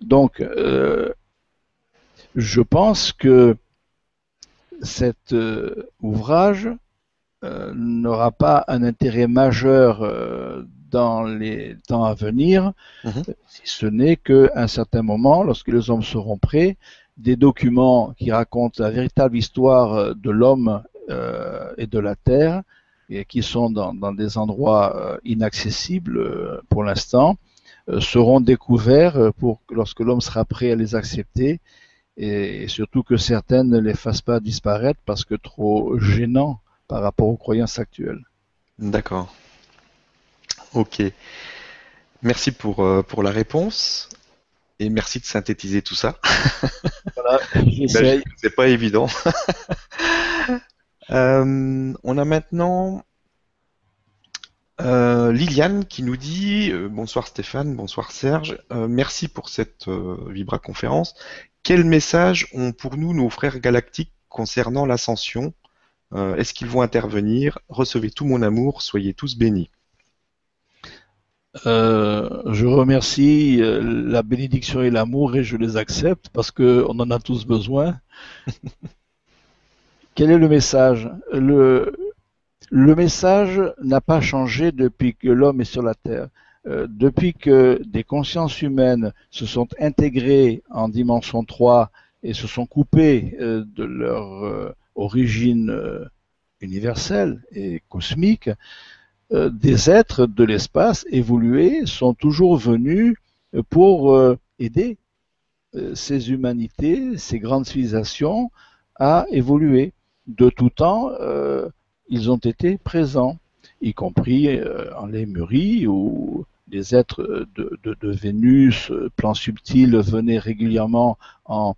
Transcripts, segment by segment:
Donc, je pense que cet ouvrage n'aura pas un intérêt majeur dans les temps à venir, mhm. si ce n'est qu'à un certain moment, lorsque les hommes seront prêts, des documents qui racontent la véritable histoire de l'homme euh, et de la Terre, et qui sont dans, des endroits euh, inaccessibles euh, pour l'instant, seront découverts pour lorsque l'homme sera prêt à les accepter, et, surtout que certaines ne les fassent pas disparaître parce que trop gênants par rapport aux croyances actuelles. D'accord. Ok. Merci pour, pour la réponse et merci de synthétiser tout ça. Voilà, j'essaye. C'est pas évident. Euh, on a maintenant euh, Liliane qui nous dit euh, bonsoir Stéphane, bonsoir Serge, merci pour cette Vibra conférence. Quel message ont pour nous nos frères galactiques concernant l'ascension? Est-ce qu'ils vont intervenir? Recevez tout mon amour, soyez tous bénis. je remercie la bénédiction et l'amour et je les accepte parce qu'on en a tous besoin. Quel est le message? Le, le message n'a pas changé depuis que l'homme est sur la Terre. Euh, depuis que des consciences humaines se sont intégrées en dimension 3 et se sont coupées euh, de leur euh, origine universelle et cosmique, des êtres de l'espace évolués sont toujours venus pour aider ces humanités, ces grandes civilisations à évoluer de tout temps, ils ont été présents, y compris euh, en Lémurie où des êtres de, de, Vénus, plan subtil, venaient régulièrement en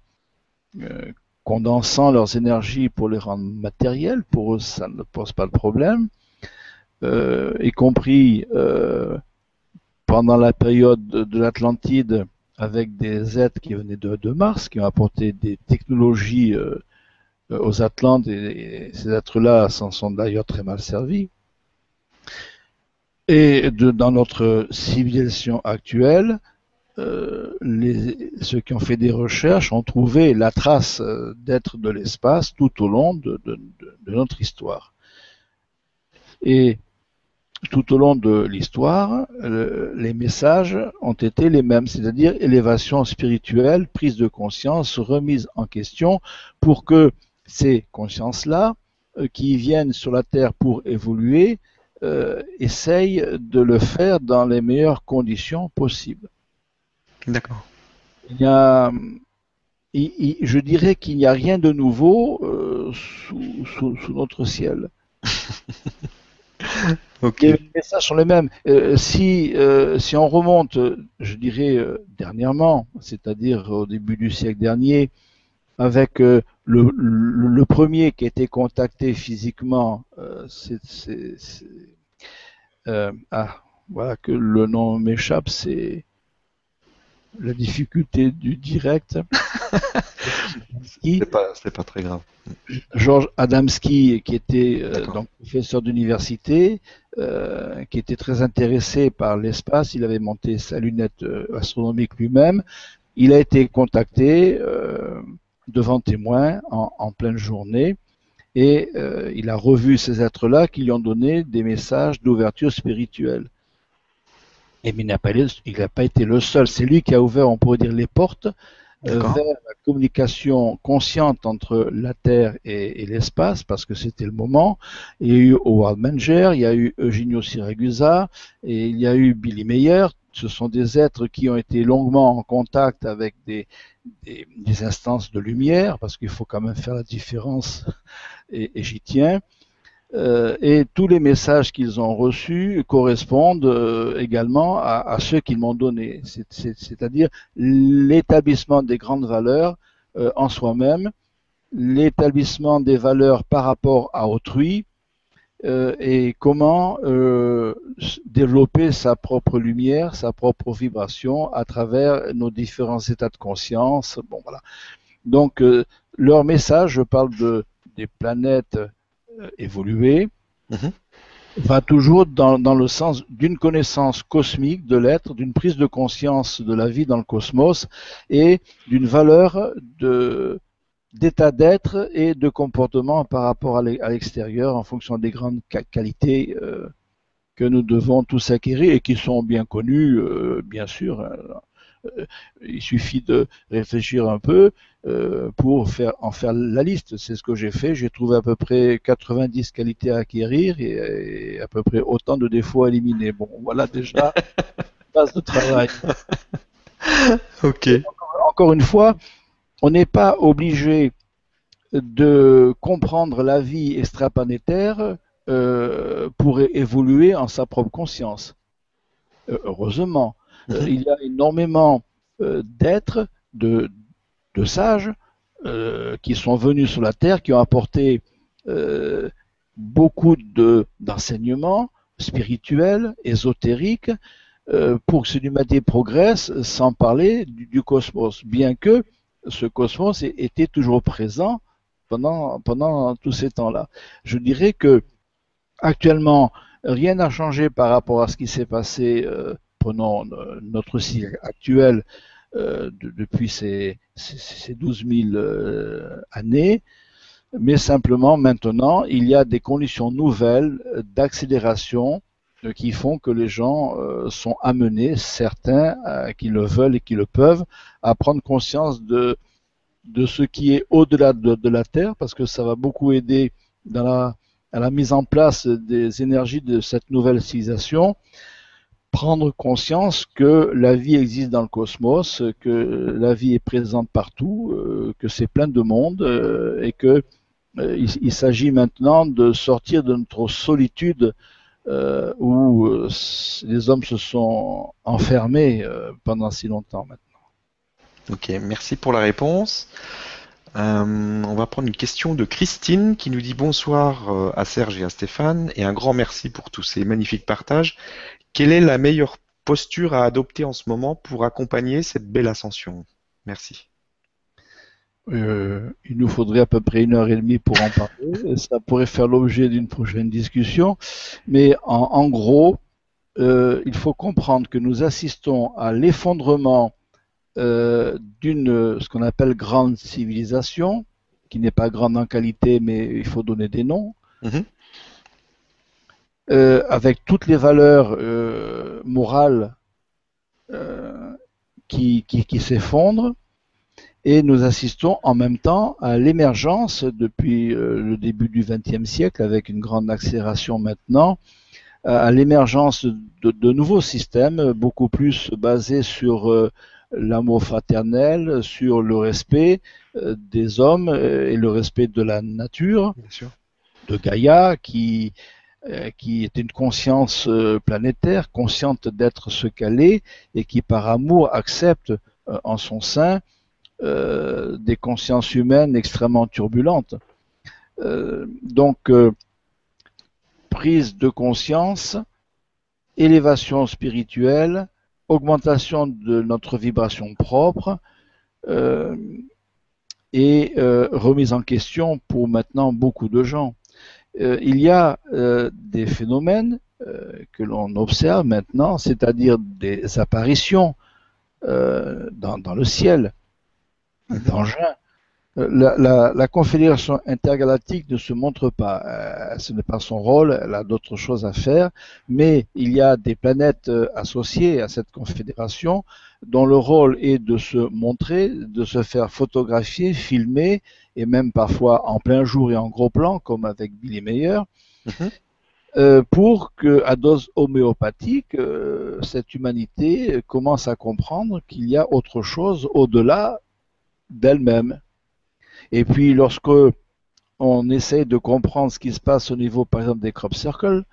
euh, condensant leurs énergies pour les rendre matérielles. Pour eux, ça ne pose pas de problème. y compris pendant la période de, l'Atlantide, avec des êtres qui venaient de, de, Mars, qui ont apporté des technologies euh, aux Atlantes et, ces êtres-là s'en sont d'ailleurs très mal servis. Et de, dans notre civilisation actuelle, euh, les, ceux qui ont fait des recherches ont trouvé la trace euh, d'êtres de l'espace tout au long de, de, de, notre histoire. Et tout au long de l'histoire, les messages ont été les mêmes, c'est-à-dire élévation spirituelle, prise de conscience, remise en question, pour que ces consciences-là, euh, qui viennent sur la Terre pour évoluer, euh, essayent de le faire dans les meilleures conditions possibles. D'accord. Il y a, je dirais qu'il n'y a rien de nouveau euh, sous, notre ciel. Les messages sont les mêmes. si, si on remonte, je dirais dernièrement, c'est-à-dire au début du siècle dernier, avec euh, le, le, premier qui a été contacté physiquement, euh, c'est, euh, ah, voilà que le nom m'échappe, c'est la difficulté du direct. c'est pas, pas très grave. Georges Adamski, qui était donc professeur d'université, qui était très intéressé par l'espace, il avait monté sa lunette astronomique lui-même. Il a été contacté devant témoins en, pleine journée et euh, il a revu ces êtres-là qui lui ont donné des messages d'ouverture spirituelle. Et il n'a pas, pas, été le seul, c'est lui qui a ouvert, on pourrait dire, les portes euh, vers la communication consciente entre la Terre et, l'espace, parce que c'était le moment. Il y a eu Howard Menger, il y a eu Eugenio Siragusa, et il y a eu Billy Meyer. Ce sont des êtres qui ont été longuement en contact avec des, des, instances de lumière, parce qu'il faut quand même faire la différence, et, j'y tiens. Euh, et tous les messages qu'ils ont reçus correspondent euh, également à, ceux qu'ils m'ont donnés, c'est-à-dire l'établissement des grandes valeurs euh, en soi-même, l'établissement des valeurs par rapport à autrui, euh, et comment euh, développer sa propre lumière, sa propre vibration à travers nos différents états de conscience. Bon, voilà. Donc, euh, leur message, je parle de des planètes évoluées, mhm. va toujours dans, dans le sens d'une connaissance cosmique de l'être, d'une prise de conscience de la vie dans le cosmos et d'une valeur de d'état d'être et de comportement par rapport à l'extérieur en fonction des grandes qualités euh, que nous devons tous acquérir et qui sont bien connues, euh, bien sûr. Euh, il suffit de réfléchir un peu pour faire en faire la liste. C'est ce que j'ai fait. J'ai trouvé à peu près 90 qualités à acquérir et, à peu près autant de défauts à éliminer. Bon, voilà déjà base de travail. ok. Encore, une fois, on n'est pas obligé de comprendre la vie extraplanétaire euh, pour évoluer en sa propre conscience. Euh, heureusement, euh, mhm. il y a énormément d'êtres, de, de sages qui sont venus sur la terre, qui ont apporté beaucoup d'enseignements spirituels, ésotériques, pour que cette humanité progresse, sans parler du, cosmos, bien que ce cosmos était toujours présent pendant, pendant tous ces temps-là. Je dirais que actuellement, rien n'a changé par rapport à ce qui s'est passé, prenons notre cycle actuel, euh, depuis ces, ces, 12 000 euh, années, mais simplement maintenant, il y a des conditions nouvelles d'accélération euh, qui font que les gens sont amenés, certains qui le veulent et qui le peuvent, à prendre conscience de, de ce qui est au-delà de, de, la Terre, parce que ça va beaucoup aider dans la, à la mise en place des énergies de cette nouvelle civilisation. Prendre conscience que la vie existe dans le cosmos, que la vie est présente partout, euh, que c'est plein de monde euh, et que euh, il, s'agit maintenant de sortir de notre solitude où les hommes se sont enfermés pendant si longtemps maintenant. Ok, merci pour la réponse. on va prendre une question de Christine qui nous dit bonsoir à Serge et à Stéphane et un grand merci pour tous ces magnifiques partages. Quelle est la meilleure posture à adopter en ce moment pour accompagner cette belle ascension? Merci. Euh, il nous faudrait à peu près une heure et demie pour en parler. Ça pourrait faire l'objet d'une prochaine discussion. Mais en, gros, euh, il faut comprendre que nous assistons à l'effondrement euh, d'une ce qu'on appelle grande civilisation, qui n'est pas grande en qualité, mais il faut donner des noms. Euh, avec toutes les valeurs morales qui, qui, s'effondrent, et nous assistons en même temps à l'émergence depuis le début du XXe siècle, avec une grande accélération maintenant, à l'émergence de, de, nouveaux systèmes beaucoup plus basés sur l'amour fraternel, sur le respect des hommes et le respect de la nature, de Gaïa, qui euh, qui est une conscience euh, planétaire, consciente d'être ce qu'elle est, et qui par amour accepte euh, en son sein des consciences humaines extrêmement turbulentes. donc, prise de conscience, élévation spirituelle, augmentation de notre vibration propre et remise en question pour maintenant beaucoup de gens. Euh, il y a euh, des phénomènes euh, que l'on observe maintenant, c'est-à-dire des apparitions dans, le ciel. D'engins. La, la, confédération intergalactique ne se montre pas. ce n'est pas son rôle, elle a d'autres choses à faire, mais il y a des planètes associées à cette confédération dont le rôle est de se montrer, de se faire photographier, filmer et même parfois en plein jour et en gros plan, comme avec Billy Meyer, mhm. euh, pour que, à dose homéopathique, euh, cette humanité commence à comprendre qu'il y a autre chose au-delà d'elle-même. Et puis, lorsque on essaie de comprendre ce qui se passe au niveau, par exemple, des crop circles,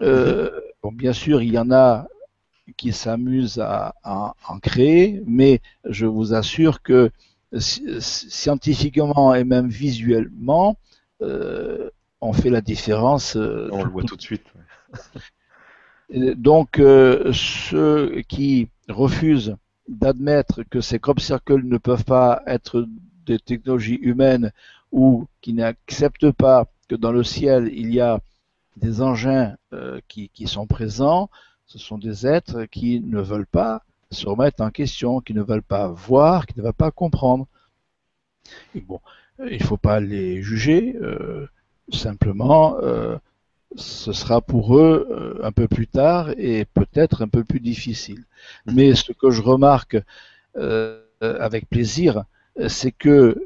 euh, bon, bien sûr, il y en a qui s'amusent à, à, en créer, mais je vous assure que scientifiquement et même visuellement, euh, on fait la différence. Euh, on le voit tout de suite. Donc, ceux qui refusent d'admettre que ces crop circles ne peuvent pas être des technologies humaines ou qui n'acceptent pas que dans le ciel il y a des engins qui, qui sont présents, ce sont des êtres qui ne veulent pas se remettre en question, qui ne veulent pas voir, qui ne veulent pas comprendre. Bon, il ne faut pas les juger, euh, simplement, euh, ce sera pour eux euh, un peu plus tard et peut-être un peu plus difficile. Mais ce que je remarque avec plaisir, c'est que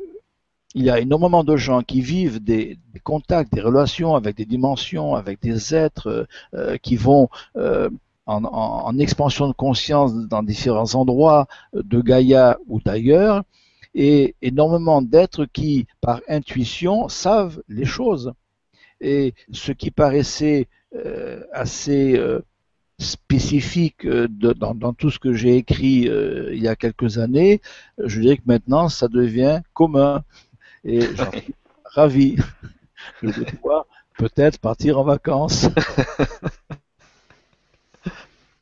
il y a énormément de gens qui vivent des, contacts, des relations avec des dimensions, avec des êtres qui vont en, expansion de conscience dans différents endroits de Gaïa ou d'ailleurs, et énormément d'êtres qui, par intuition, savent les choses. Et ce qui paraissait euh, assez euh, spécifique euh, dans, tout ce que j'ai écrit il y a quelques années, je dirais que maintenant ça devient commun. Et j'en suis ravi. Je vais pouvoir peut-être partir en vacances.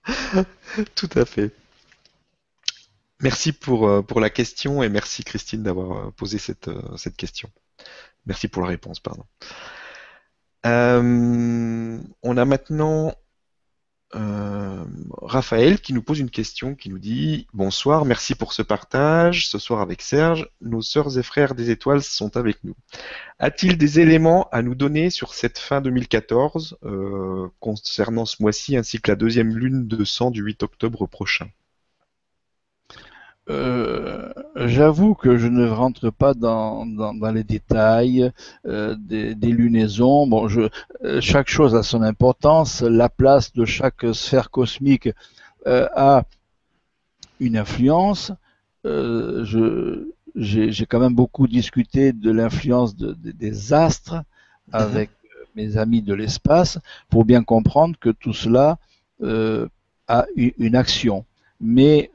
Tout à fait. Merci pour, pour la question et merci Christine d'avoir posé cette, cette question. Merci pour la réponse, pardon. On a maintenant euh, Raphaël qui nous pose une question qui nous dit Bonsoir, merci pour ce partage. Ce soir avec Serge, nos sœurs et frères des étoiles sont avec nous. A-t-il des éléments à nous donner sur cette fin 2014 euh, concernant ce mois-ci ainsi que la deuxième lune de sang du 8 octobre prochain? Euh, j'avoue que je ne rentre pas dans, dans, les détails euh, des, des, lunaisons. Bon, je, euh, chaque chose a son importance. La place de chaque sphère cosmique a une influence. j'ai quand même beaucoup discuté de l'influence de, des astres mhm. avec mes amis de l'espace pour bien comprendre que tout cela a une action. Mais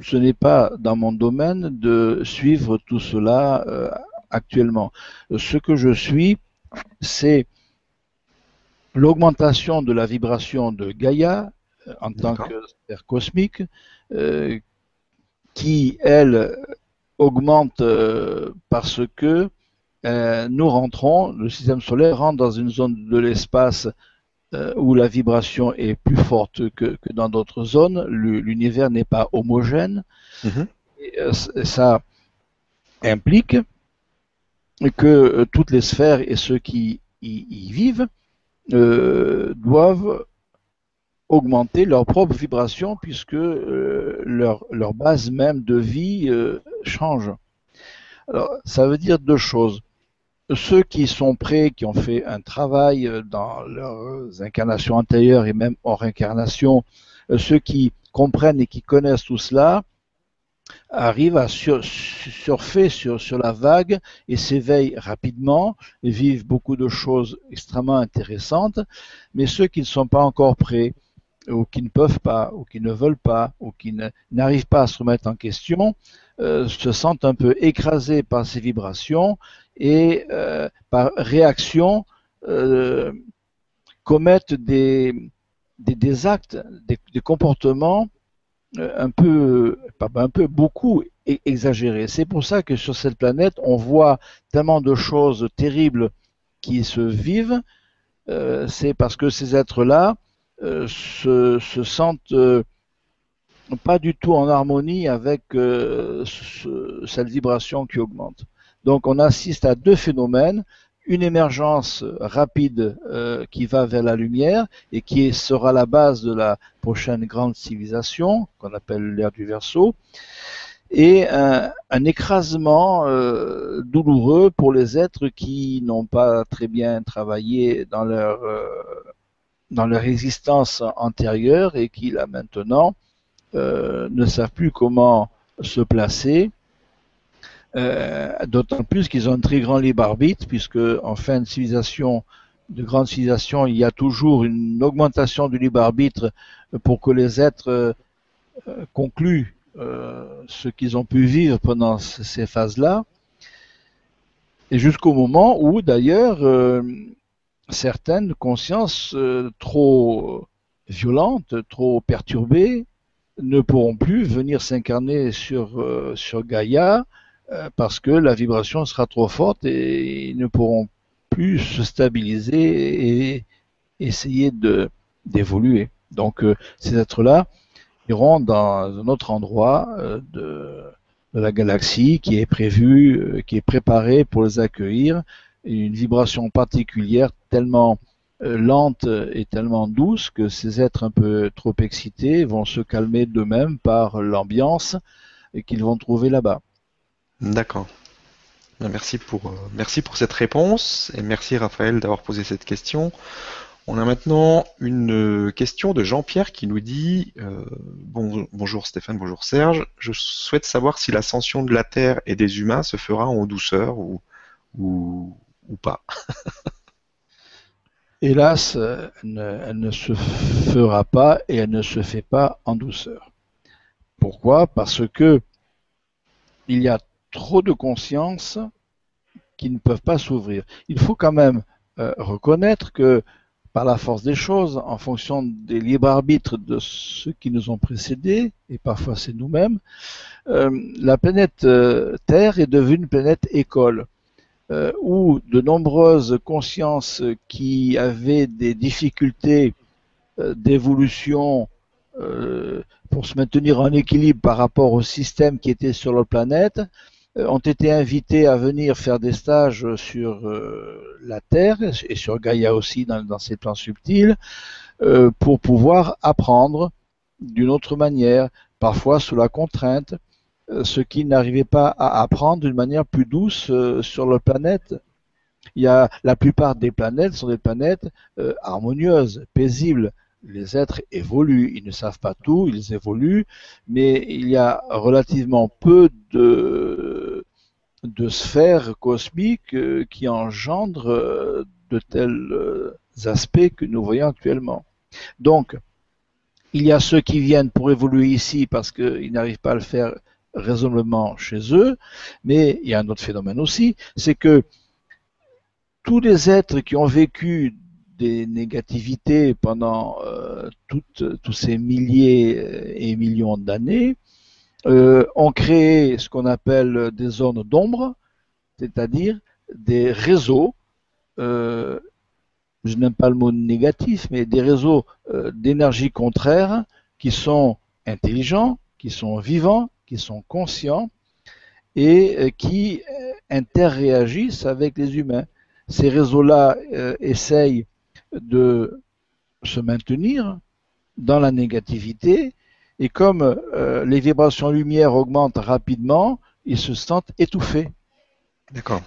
ce n'est pas dans mon domaine de suivre tout cela euh, actuellement. Ce que je suis, c'est l'augmentation de la vibration de Gaïa euh, en tant que sphère cosmique, euh, qui, elle, augmente parce que nous rentrons, le système solaire rentre dans une zone de l'espace euh, où la vibration est plus forte que, dans d'autres zones. L'univers n'est pas homogène. Mhm. Euh, ça implique que euh, toutes les sphères et ceux qui y, vivent doivent augmenter leur propre vibration puisque leur, leur, base même de vie change. Alors, ça veut dire deux choses ceux qui sont prêts, qui ont fait un travail euh, dans leurs incarnations antérieures et même hors incarnation, euh, ceux qui comprennent et qui connaissent tout cela, arrivent à surfer sur, la vague et s'éveillent rapidement vivent beaucoup de choses extrêmement intéressantes. Mais ceux qui ne sont pas encore prêts, ou qui ne peuvent pas, ou qui ne veulent pas, ou qui n'arrivent pas à se remettre en question, euh, se sentent un peu écrasés par ces vibrations et euh, par réaction euh, commettent des, des, actes, des, comportements un peu, un peu, beaucoup exagérés. C'est pour ça que sur cette planète, on voit tellement de choses terribles qui se vivent. C'est parce que ces êtres-là se, sentent pas du tout en harmonie avec euh, cette vibration qui augmente. Donc on assiste à deux phénomènes, une émergence rapide euh, qui va vers la lumière et qui sera la base de la prochaine grande civilisation qu'on appelle l'ère du Verseau, et un, écrasement euh, douloureux pour les êtres qui n'ont pas très bien travaillé dans leur dans leur existence antérieure et qui là maintenant euh, ne savent plus comment se placer. Euh, d'autant plus qu'ils ont un très grand libre arbitre, puisque en fin de civilisation, de grande civilisation, il y a toujours une augmentation du libre arbitre pour que les êtres euh, concluent ce qu'ils ont pu vivre pendant ces phases-là. Et jusqu'au moment où, d'ailleurs, certaines consciences trop violentes, trop perturbées, ne pourront plus venir s'incarner sur, euh, Gaïa euh, parce que la vibration sera trop forte et ils ne pourront plus se stabiliser et essayer d'évoluer. Donc euh, ces êtres-là iront dans un autre endroit de, de, la galaxie qui est prévu, qui est préparé pour les accueillir. une vibration particulière tellement lente et tellement douce que ces êtres un peu trop excités vont se calmer d'eux-mêmes par l'ambiance qu'ils vont trouver là-bas. D'accord. Merci pour, merci pour cette réponse et merci Raphaël d'avoir posé cette question. On a maintenant une euh, question de Jean-Pierre qui nous dit euh, Bonjour Stéphane, bonjour Serge. Je souhaite savoir si l'ascension de la Terre et des humains se fera en douceur ou, ou, pas. Hélas, elle ne, se fera pas et elle ne se fait pas en douceur. Pourquoi? Parce que il y a trop de consciences qui ne peuvent pas s'ouvrir. Il faut quand même euh, reconnaître que par la force des choses, en fonction des libres arbitres de ceux qui nous ont précédés, et parfois c'est nous-mêmes, euh, la planète euh, Terre est devenue une planète école, euh, où de nombreuses consciences qui avaient des difficultés d'évolution pour se maintenir en équilibre par rapport au système qui était sur leur planète, euh, ont été invités à venir faire des stages sur euh, la Terre et sur Gaïa aussi dans, ses plans subtils euh, pour pouvoir apprendre d'une autre manière, parfois sous la contrainte, ce qui n'arrivait pas à apprendre d'une manière plus douce sur leur planète. Il y a la plupart des planètes sont des planètes harmonieuses, paisibles, les êtres évoluent, ils ne savent pas tout, ils évoluent, mais il y a relativement peu de, sphères cosmiques euh, qui engendrent euh, de tels euh, aspects que nous voyons actuellement. Donc, il y a ceux qui viennent pour évoluer ici parce qu'ils n'arrivent pas à le faire raisonnablement chez eux, mais il y a un autre phénomène aussi, c'est que tous les êtres qui ont vécu des négativités pendant euh, tous ces milliers euh, et millions d'années, euh, ont créé ce qu'on appelle des zones d'ombre, c'est-à-dire des réseaux, je n'aime pas le mot négatif, mais des réseaux d'énergie contraire qui sont intelligents, qui sont vivants, qui sont conscients et qui interréagissent avec les humains. Ces réseaux-là essayent de se maintenir dans la négativité et comme euh, les vibrations lumière augmentent rapidement, ils se sentent étouffés. D'accord.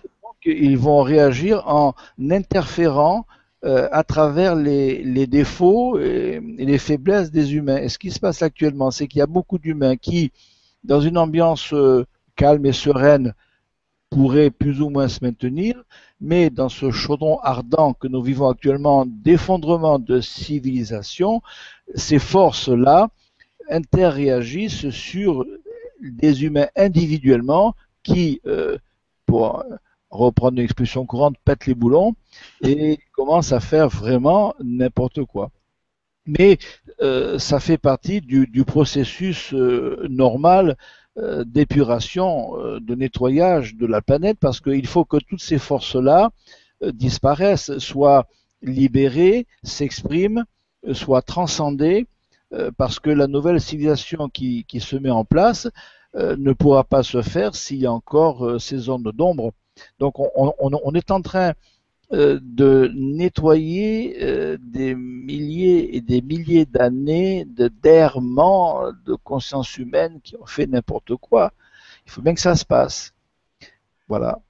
ils vont réagir en interférant euh, à travers les, défauts et, les faiblesses des humains. Et ce qui se passe actuellement, c'est qu'il y a beaucoup d'humains qui, dans une ambiance euh, calme et sereine, pourraient plus ou moins se maintenir, mais dans ce chaudron ardent que nous vivons actuellement d'effondrement de civilisation, ces forces-là interréagissent sur des humains individuellement qui, euh, pour reprendre une expression courante, pètent les boulons et commencent à faire vraiment n'importe quoi. Mais euh, ça fait partie du, processus euh, normal euh, d'épuration, de nettoyage de la planète, parce qu'il faut que toutes ces forces-là disparaissent, soient libérées, s'expriment, soient transcendées, parce que la nouvelle civilisation qui, se met en place ne pourra pas se faire s'il y a encore ces zones d'ombre. Donc on, est en train euh, de nettoyer euh, des milliers et des milliers d'années de d'errement de conscience humaine qui ont fait n'importe quoi. Il faut bien que ça se passe. Voilà.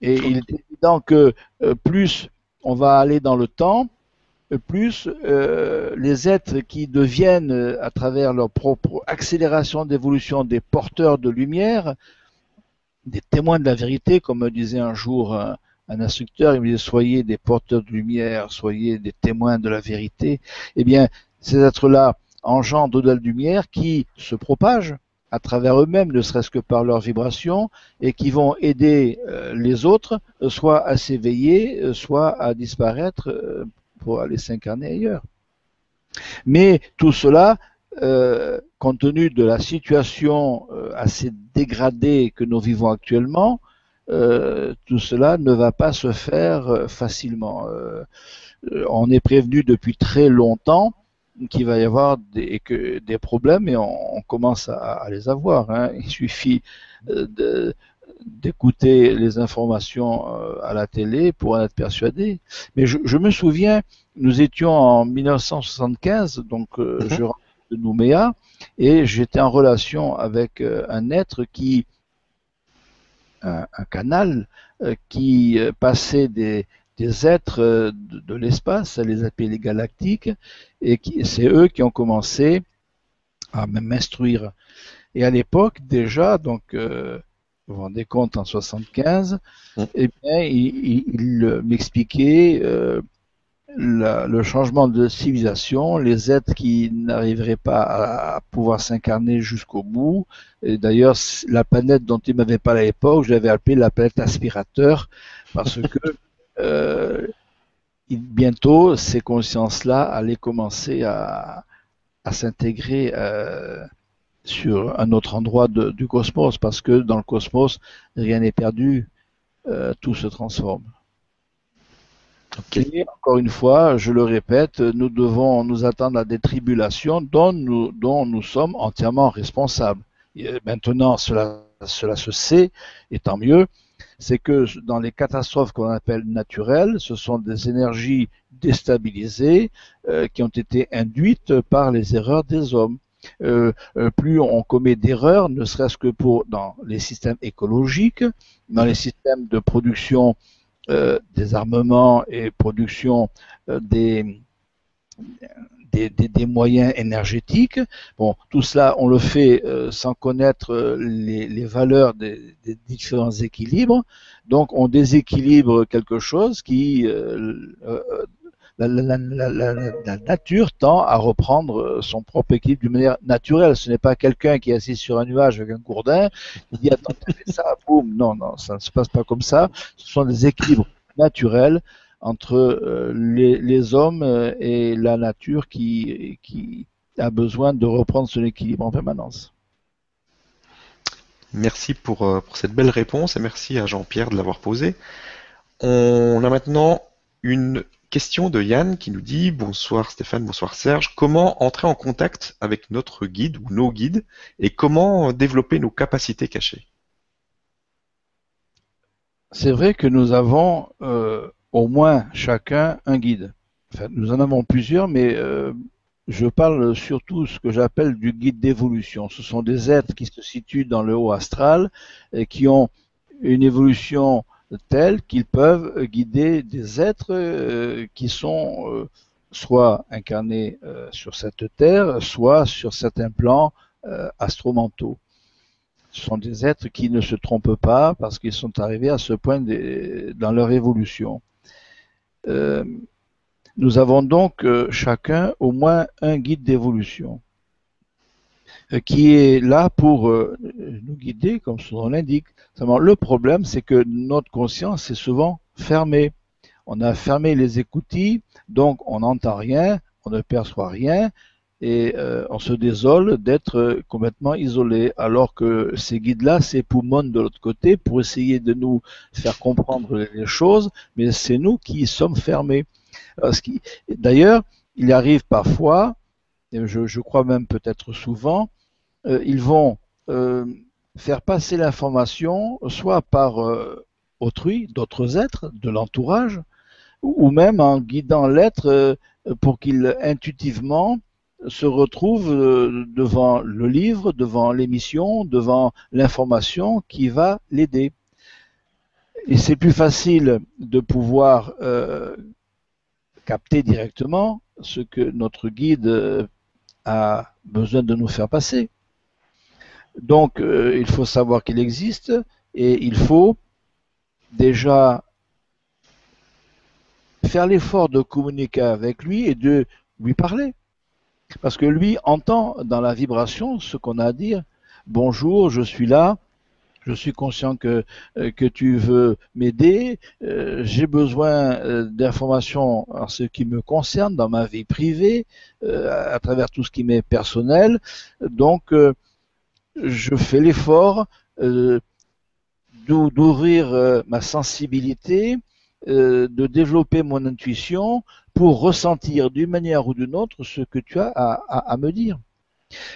Et il est évident que euh, plus on va aller dans le temps, plus les êtres qui deviennent, à travers leur propre accélération d'évolution, des porteurs de lumière, des témoins de la vérité, comme me disait un jour instructeur, il me disait soyez des porteurs de lumière, soyez des témoins de la vérité. Eh bien, ces êtres-là engendrent de la lumière qui se propage à travers eux-mêmes, ne serait-ce que par leur vibration, et qui vont aider euh, les autres, euh, soit à s'éveiller, euh, soit à disparaître pour aller s'incarner ailleurs. Mais tout cela, compte tenu de la situation assez dégradée que nous vivons actuellement, tout cela ne va pas se faire facilement. on est prévenu depuis très longtemps qu'il va y avoir des, que, des problèmes et on, commence à, les avoir. Hein. Il suffit de, d'écouter les informations euh, à la télé pour en être persuadé. Mais je, me souviens, nous étions en 1975, donc euh, mhm. je rentre de Nouméa, et j'étais en relation avec euh, un être qui, un, canal qui passait des, des êtres de, l'espace, les appelait les galactiques, et c'est eux qui ont commencé à m'instruire. Et à l'époque déjà, donc vous vous rendez compte, en 75, mmh. eh bien, il, m'expliquait euh, le changement de civilisation, les êtres qui n'arriveraient pas à, pouvoir s'incarner jusqu'au bout. Et d'ailleurs, la planète dont il m'avait parlé à l'époque, je l'avais appelée la planète aspirateur, parce que euh, bientôt, ces consciences-là allaient commencer à, s'intégrer. Euh, sur un autre endroit du cosmos, parce que dans le cosmos, rien n'est perdu, euh, tout se transforme. Et encore une fois, je le répète, nous devons nous attendre à des tribulations dont nous, sommes entièrement responsables. maintenant, cela, se sait, et tant mieux, c'est que dans les catastrophes qu'on appelle naturelles, ce sont des énergies déstabilisées euh, qui ont été induites par les erreurs des hommes. Euh, euh, plus on commet d'erreurs, ne serait-ce que pour dans les systèmes écologiques, dans les systèmes de production euh, des armements et production des, des, moyens énergétiques. Bon, tout cela, on le fait sans connaître les valeurs des, différents équilibres. Donc, on déséquilibre quelque chose qui la, nature tend à reprendre euh, son propre équilibre d'une manière naturelle. Ce n'est pas quelqu'un qui est assis sur un nuage avec un gourdin qui dit attends, ça, boum. Non, non, ça ne se passe pas comme ça. Ce sont des équilibres naturels entre euh, les, hommes euh, et la nature qui, a besoin de reprendre son équilibre en permanence. Merci pour cette belle réponse et merci à Jean-Pierre de l'avoir posée. On a maintenant une Question de Yann qui nous dit Bonsoir Stéphane, bonsoir Serge. Comment entrer en contact avec notre guide ou nos guides et comment développer nos capacités cachées? C'est vrai que nous avons euh, au moins chacun un guide. nous en avons plusieurs, mais euh, je parle surtout ce que j'appelle du guide d'évolution. Ce sont des êtres qui se situent dans le haut astral et qui ont une évolution tels qu'ils peuvent guider des êtres euh, qui sont euh, soit incarnés euh, sur cette terre, soit sur certains plans astromentaux. Ce sont des êtres qui ne se trompent pas parce qu'ils sont arrivés à ce point dans leur évolution. nous avons donc chacun au moins un guide d'évolution. Euh, qui est là pour euh, nous guider, comme son nom l'indique. Le problème, c'est que notre conscience est souvent fermée. On a fermé les écoutilles, donc on n'entend rien, on ne perçoit rien, et euh, on se désole d'être complètement isolé, alors que ces guides-là s'époumonnent de l'autre côté pour essayer de nous faire comprendre les choses, mais c'est nous qui sommes fermés. D'ailleurs, il arrive parfois, je crois même peut-être souvent, euh, ils vont euh, faire passer l'information soit par euh, autrui, d'autres êtres, de l'entourage, ou même en guidant l'être pour qu'il intuitivement se retrouve devant le livre, devant l'émission, devant l'information qui va l'aider. Et c'est plus facile de pouvoir capter directement ce que notre guide a besoin de nous faire passer. Donc, euh, il faut savoir qu'il existe et il faut déjà faire l'effort de communiquer avec lui et de lui parler. Parce que lui entend dans la vibration ce qu'on a à dire. Bonjour, je suis là, je suis conscient que, euh, tu veux m'aider, euh, j'ai besoin d'informations en ce qui me concerne dans ma vie privée, à travers tout ce qui m'est personnel. Donc, je fais l'effort euh, d'ouvrir ma sensibilité, de développer mon intuition pour ressentir d'une manière ou d'une autre ce que tu as à, me dire.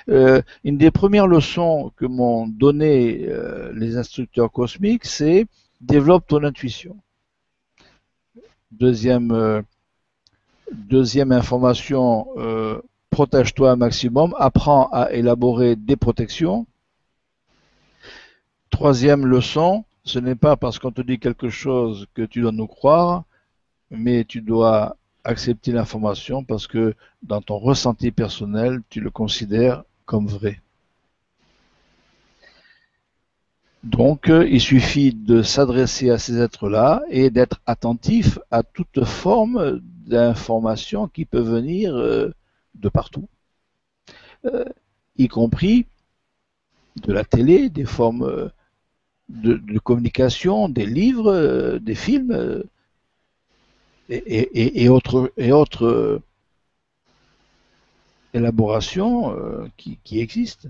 une des premières leçons que m'ont donné les instructeurs cosmiques, c'est développe ton intuition. Deuxième, deuxième information, protège-toi un maximum, apprends à élaborer des protections. Troisième leçon, ce n'est pas parce qu'on te dit quelque chose que tu dois nous croire, mais tu dois accepter l'information parce que dans ton ressenti personnel, tu le considères comme vrai. Donc, euh, il suffit de s'adresser à ces êtres-là et d'être attentif à toute forme d'information qui peut venir euh, de partout, euh, y compris de la télé, des formes euh, de, communication, des livres, euh, des films et, autres, et autres élaborations qui, existent.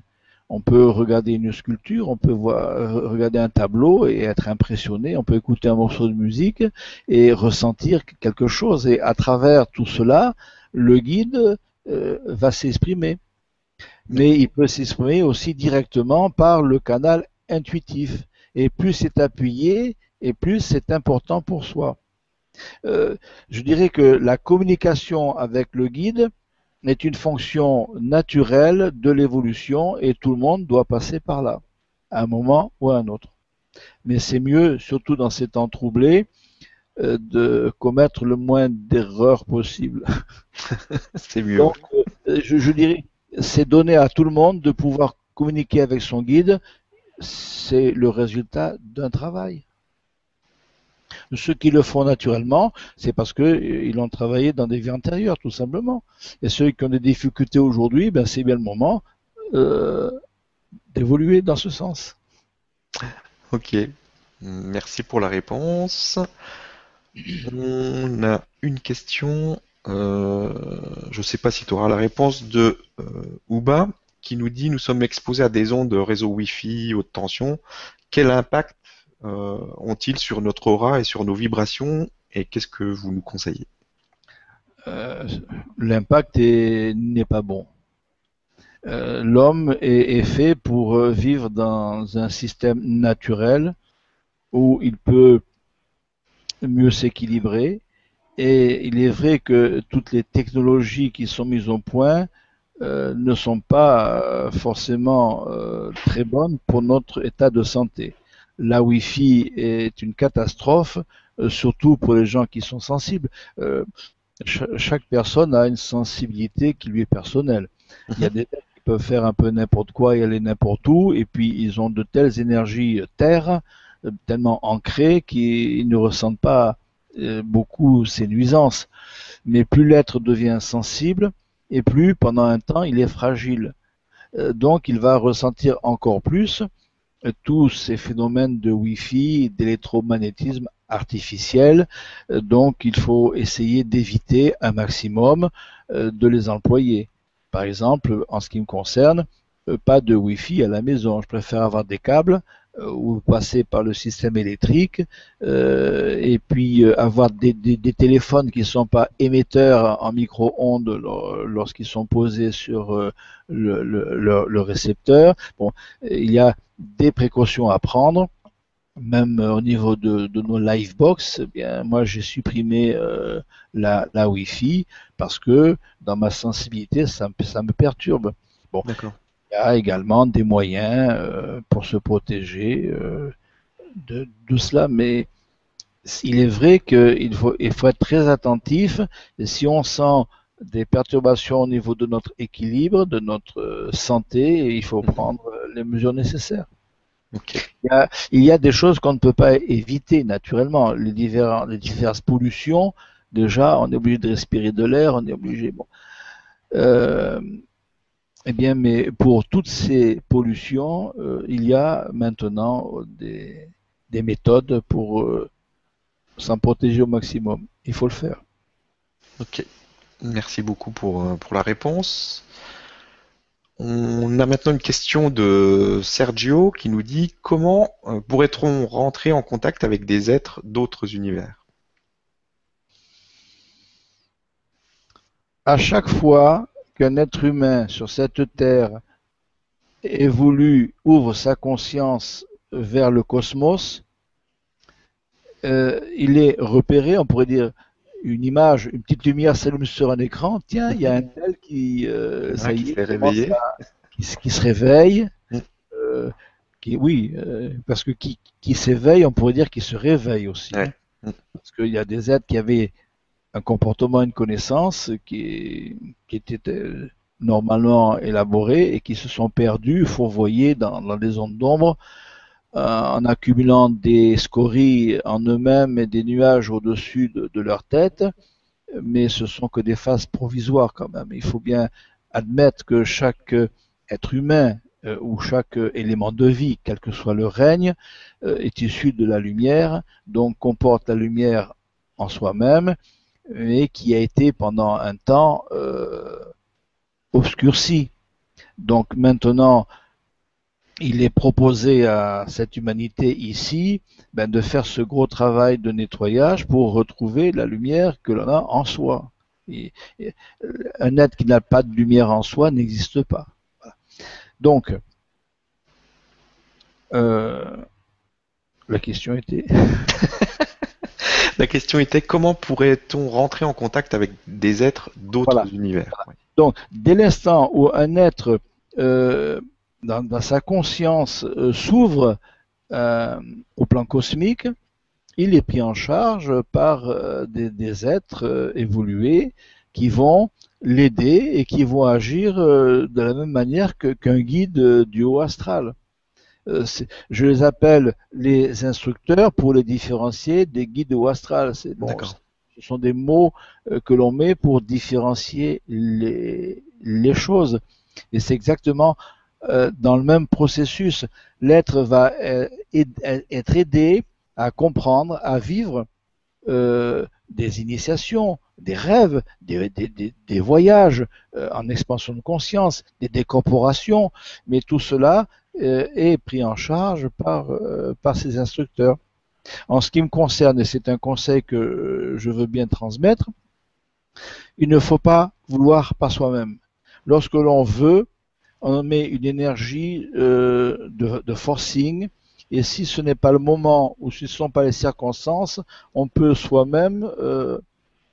On peut regarder une sculpture, on peut voir, regarder un tableau et être impressionné, on peut écouter un morceau de musique et ressentir quelque chose. Et à travers tout cela, le guide euh, va s'exprimer. Mais il peut s'exprimer aussi directement par le canal intuitif. Et plus c'est appuyé, et plus c'est important pour soi. Euh, je dirais que la communication avec le guide est une fonction naturelle de l'évolution et tout le monde doit passer par là, à un moment ou à un autre. Mais c'est mieux, surtout dans ces temps troublés, euh, de commettre le moins d'erreurs possible. c'est mieux. Donc, euh, je, dirais, c'est donné à tout le monde de pouvoir communiquer avec son guide. C'est le résultat d'un travail. Ceux qui le font naturellement, c'est parce qu'ils euh, ont travaillé dans des vies antérieures, tout simplement. Et ceux qui ont des difficultés aujourd'hui, ben, c'est bien le moment d'évoluer dans ce sens. Ok, merci pour la réponse. On a une question, euh, je ne sais pas si tu auras la réponse, de euh, Uba, qui nous dit Nous sommes exposés à des ondes de réseau Wi-Fi haute tension. Quel impact euh, ont-ils sur notre aura et sur nos vibrations? Et qu'est-ce que vous nous conseillez? L'impact n'est pas bon. L'homme est, fait pour vivre dans un système naturel où il peut mieux s'équilibrer. Et il est vrai que toutes les technologies qui sont mises au point euh, ne sont pas euh, forcément euh, très bonnes pour notre état de santé. La Wi-Fi est une catastrophe, surtout pour les gens qui sont sensibles. chaque personne a une sensibilité qui lui est personnelle. Il y a des qui peuvent faire un peu n'importe quoi et aller n'importe où, et puis ils ont de telles énergies terre tellement ancrés qu'ils ne ressentent pas euh, beaucoup ces nuisances. Mais plus l'être devient sensible, et plus pendant un temps il est fragile. Euh, donc il va ressentir encore plus euh, tous ces phénomènes de Wi-Fi, d'électromagnétisme artificiel. Donc il faut essayer d'éviter un maximum de les employer. Par exemple, en ce qui me concerne, pas de Wi-Fi à la maison. Je préfère avoir des câbles euh, ou passer par le système électrique euh, et puis euh, avoir des, téléphones qui ne sont pas émetteurs en micro-ondes lorsqu'ils sont posés sur le, récepteur. Bon, il y a des précautions à prendre même au niveau de, nos livebox, eh bien, moi j'ai supprimé la, Wi-Fi parce que dans ma sensibilité, ça, ça me perturbe. Bon, il y a également des moyens euh, pour se protéger euh, de, cela, mais il est vrai qu'il faut, il faut être très attentif. Et si on sent des perturbations au niveau de notre équilibre, de notre euh, santé, il faut mhm. prendre les mesures nécessaires. Il, y a, des choses qu'on ne peut pas éviter naturellement. Les, divers, les diverses pollutions, déjà, on est obligé de respirer de l'air, on est obligé. Bon. Eh bien, mais pour toutes ces pollutions, euh, il y a maintenant des, méthodes pour euh, s'en protéger au maximum. Il faut le faire. Ok. Merci beaucoup pour, euh, pour la réponse. On a maintenant une question de Sergio qui nous dit comment pourrait-on rentrer en contact avec des êtres d'autres univers? À chaque fois qu'un être humain sur cette terre évolue, ouvre sa conscience vers le cosmos, euh, il est repéré, on pourrait dire, une image, une petite lumière s'allume sur un écran. Tiens, il y a un tel qui, euh, ça y est, qui, se réveille. Mm. Euh, qui, oui, euh, parce que qui, qui s'éveille, on pourrait dire qu'il se réveille aussi. Parce qu'il y a des êtres qui avaient un comportement, une connaissance qui, qui était euh, normalement élaboré et qui se sont perdus, fourvoyés dans, dans des ondes d'ombre euh, en accumulant des scories en eux-mêmes et des nuages au-dessus de, leur tête, mais ce sont que des phases provisoires quand même. Il faut bien admettre que chaque être humain euh, ou chaque élément de vie, quel que soit le règne, euh, est issu de la lumière, donc comporte la lumière en soi-même, mais qui a été pendant un temps obscurci. Donc maintenant, il est proposé à cette humanité ici ben, de faire ce gros travail de nettoyage pour retrouver la lumière que l'on a en soi. un être qui n'a pas de lumière en soi n'existe pas. Donc, euh, la question était. la question était comment pourrait-on rentrer en contact avec des êtres d'autres univers? Donc, dès l'instant où un être euh, dans, sa conscience euh, s'ouvre euh, au plan cosmique, il est pris en charge par des, êtres évolués qui vont l'aider et qui vont agir de la même manière qu'un guide du haut astral. Je les appelle les instructeurs pour les différencier des guides haut astral. Bon, ce sont des mots que l'on met pour différencier les, les choses. Et c'est exactement euh, dans le même processus. L'être va euh, être aidé à comprendre, à vivre euh, des initiations, des rêves, des, des, des voyages en expansion de conscience, des décorporations, mais tout cela est pris en charge par, par ces instructeurs. En ce qui me concerne, et c'est un conseil que je veux bien transmettre, il ne faut pas vouloir par soi-même. Lorsque l'on veut, on met une énergie euh, de, forcing, et si ce n'est pas le moment ou si ce ne sont pas les circonstances, on peut soi-même euh,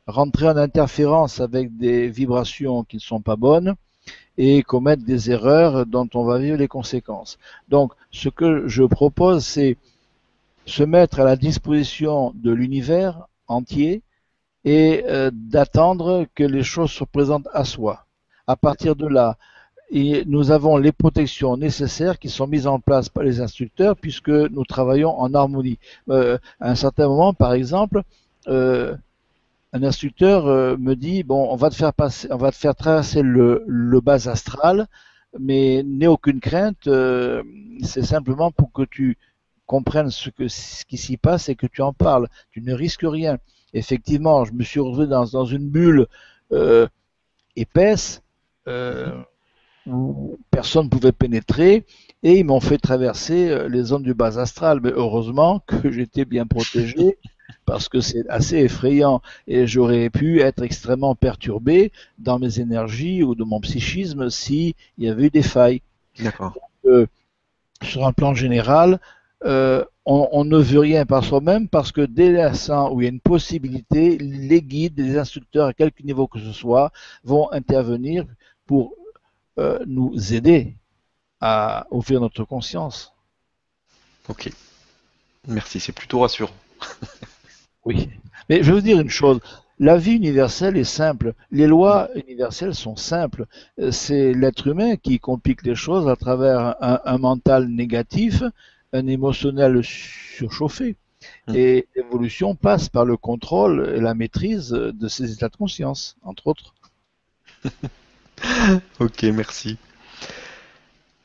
rentrer en interférence avec des vibrations qui ne sont pas bonnes et commettre des erreurs dont on va vivre les conséquences. Donc, ce que je propose, c'est se mettre à la disposition de l'univers entier et euh, d'attendre que les choses se présentent à soi. À partir de là, nous avons les protections nécessaires qui sont mises en place par les instructeurs puisque nous travaillons en harmonie. Euh, à un certain moment, par exemple, euh, un instructeur euh, me dit bon, on va te faire passer, on va te faire traverser le, le bas astral, mais n'aie aucune crainte. Euh, c'est simplement pour que tu comprennes ce qui s'y passe et que tu en parles. Tu ne risques rien. Effectivement, je me suis retrouvé dans, une bulle euh, épaisse. Où personne ne pouvait pénétrer et ils m'ont fait traverser les zones du bas astral. Mais heureusement que j'étais bien protégé parce que c'est assez effrayant et j'aurais pu être extrêmement perturbé dans mes énergies ou de mon psychisme s'il y avait eu des failles. D'accord. Euh, sur un plan général, euh, on, on, ne veut rien par soi-même parce que dès l'instant où il y a une possibilité, les guides, les instructeurs, à quelque niveau que ce soit, vont intervenir pour euh, nous aider à ouvrir notre conscience. Ok. Merci, c'est plutôt rassurant. oui. Mais je vais vous dire une chose. La vie universelle est simple. Les lois universelles sont simples. C'est l'être humain qui complique les choses à travers un, mental négatif, un émotionnel surchauffé. Hmm. Et l'évolution passe par le contrôle et la maîtrise de ces états de conscience, entre autres. ok, merci.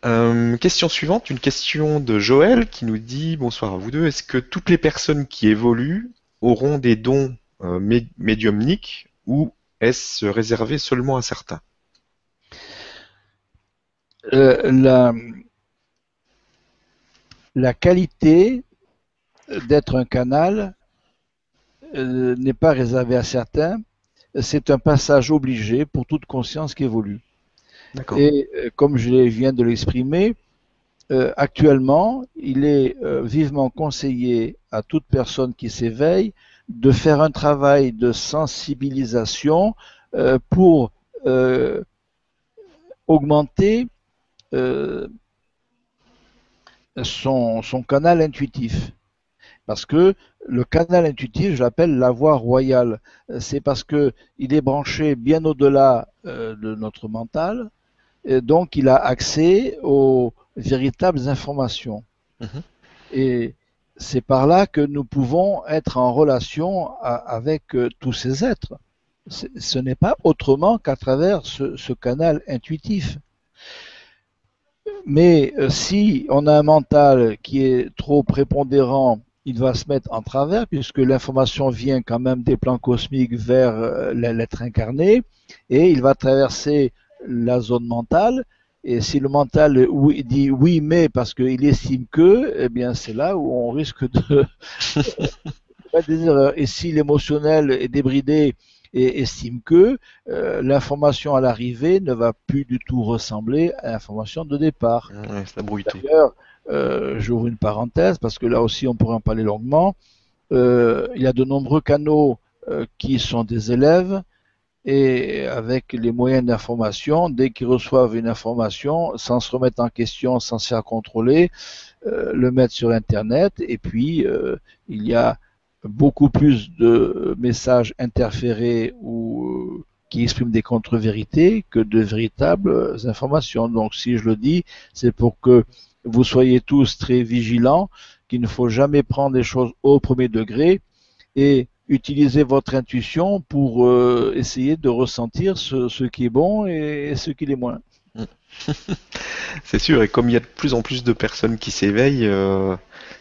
Euh, question suivante, une question de Joël qui nous dit bonsoir à vous deux. Est-ce que toutes les personnes qui évoluent auront des dons euh, médiumniques ou est-ce réservé seulement à certains? La, la qualité d'être un canal n'est pas réservée à certains. C'est un passage obligé pour toute conscience qui évolue. Et comme je viens de l'exprimer, euh, actuellement, il est euh, vivement conseillé à toute personne qui s'éveille de faire un travail de sensibilisation euh, pour augmenter son, canal intuitif. Parce que le canal intuitif, je l'appelle la voie royale. C'est parce que il est branché bien au-delà de notre mental, donc il a accès aux véritables informations. Mhm. Et c'est par là que nous pouvons être en relation avec euh, tous ces êtres. Ce n'est pas autrement qu'à travers ce, canal intuitif. Mais euh, si on a un mental qui est trop prépondérant, il va se mettre en travers puisque l'information vient quand même des plans cosmiques vers euh, l'être incarné et il va traverser la zone mentale et si le mental dit oui mais parce qu'il estime que, eh bien c'est là où on risque de des erreurs. Et si l'émotionnel est débridé et estime que, euh, l'information à l'arrivée ne va plus du tout ressembler à l'information de départ. D'ailleurs, euh, j'ouvre une parenthèse parce que là aussi on pourrait en parler longuement. Euh, il y a de nombreux canaux qui sont des élèves et avec les moyens d'information, dès qu'ils reçoivent une information, sans se remettre en question, sans se faire contrôler, euh, le mettre sur Internet. Et puis, euh, il y a beaucoup plus de messages interférés ou euh, qui expriment des contre-vérités que de véritables informations. Donc, si je le dis, c'est pour que vous soyez tous très vigilants, qu'il ne faut jamais prendre les choses au premier degré et utilisez votre intuition pour euh, essayer de ressentir ce, qui est bon et, ce qui est moins. C'est sûr, et comme il y a de plus en plus de personnes qui s'éveillent, euh,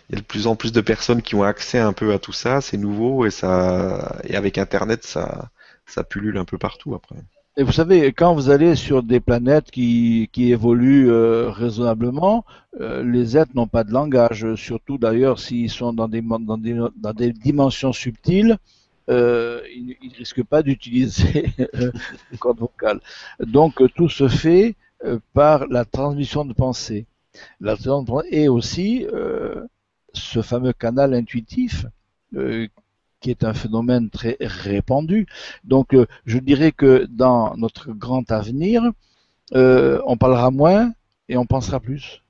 il y a de plus en plus de personnes qui ont accès un peu à tout ça, c'est nouveau et ça et avec internet ça pullule un peu partout après. Et vous savez, quand vous allez sur des planètes qui, qui évoluent euh, raisonnablement, euh, les êtres n'ont pas de langage, surtout d'ailleurs s'ils sont dans des, dans des, dans des dimensions subtiles, euh, ils ne risquent pas d'utiliser le code vocal. Donc tout se fait euh, par la transmission de pensée. La et aussi ce fameux canal intuitif qui est un phénomène très répandu. Donc, euh, je dirais que dans notre grand avenir, euh, on parlera moins et on pensera plus.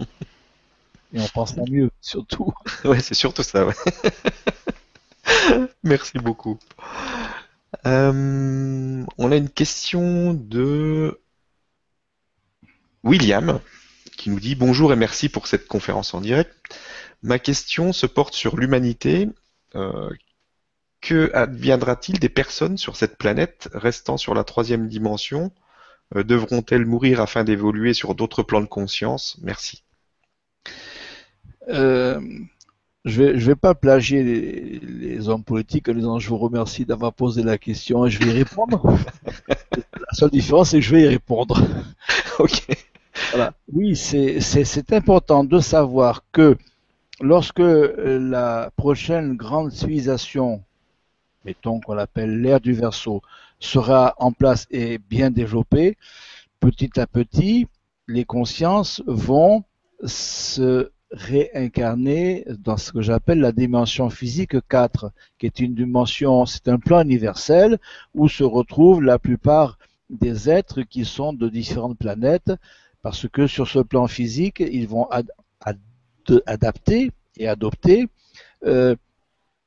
Et on pensera mieux, surtout. Ouais, c'est surtout ça. Merci beaucoup. Euh, on a une question de William qui nous dit bonjour et merci pour cette conférence en direct. Ma question se porte sur l'humanité que adviendra-t-il des personnes sur cette planète restant sur la troisième dimension? Euh, Devront-elles mourir afin d'évoluer sur d'autres plans de conscience? Merci. Euh, je vais, vais pas plagier les, hommes politiques en disant je vous remercie d'avoir posé la question et je vais y répondre. la seule différence, c'est que je vais y répondre. ok. Oui, c'est important de savoir que lorsque euh, la prochaine grande civilisation, mettons qu'on l'appelle l'ère du Verseau, sera en place et bien développée, petit à petit, les consciences vont se réincarner dans ce que j'appelle la dimension physique 4, qui est une dimension, c'est un plan universel où se retrouvent la plupart des êtres qui sont de différentes planètes, parce que sur ce plan physique, ils vont adapter et adopter euh,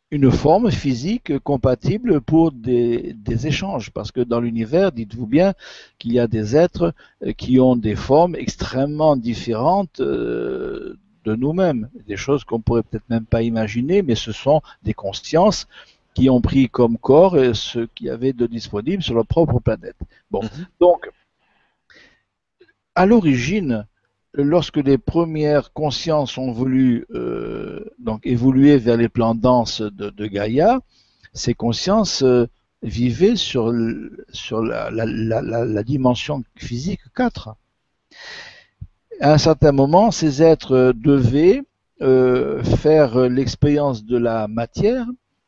une forme physique compatible pour des, échanges. Parce que dans l'univers, dites-vous bien qu'il y a des êtres euh, qui ont des formes extrêmement différentes euh, de nous-mêmes. Des choses qu'on pourrait peut-être même pas imaginer, mais ce sont des consciences qui ont pris comme corps ce qu'il y avait de disponible sur leur propre planète. Bon, mm-hmm. donc, à l'origine, lorsque les premières consciences ont voulu euh, donc évoluer vers les plans denses de, Gaïa, ces consciences euh, vivaient sur, la, dimension physique 4. À un certain moment, ces êtres devaient euh, faire l'expérience de la matière.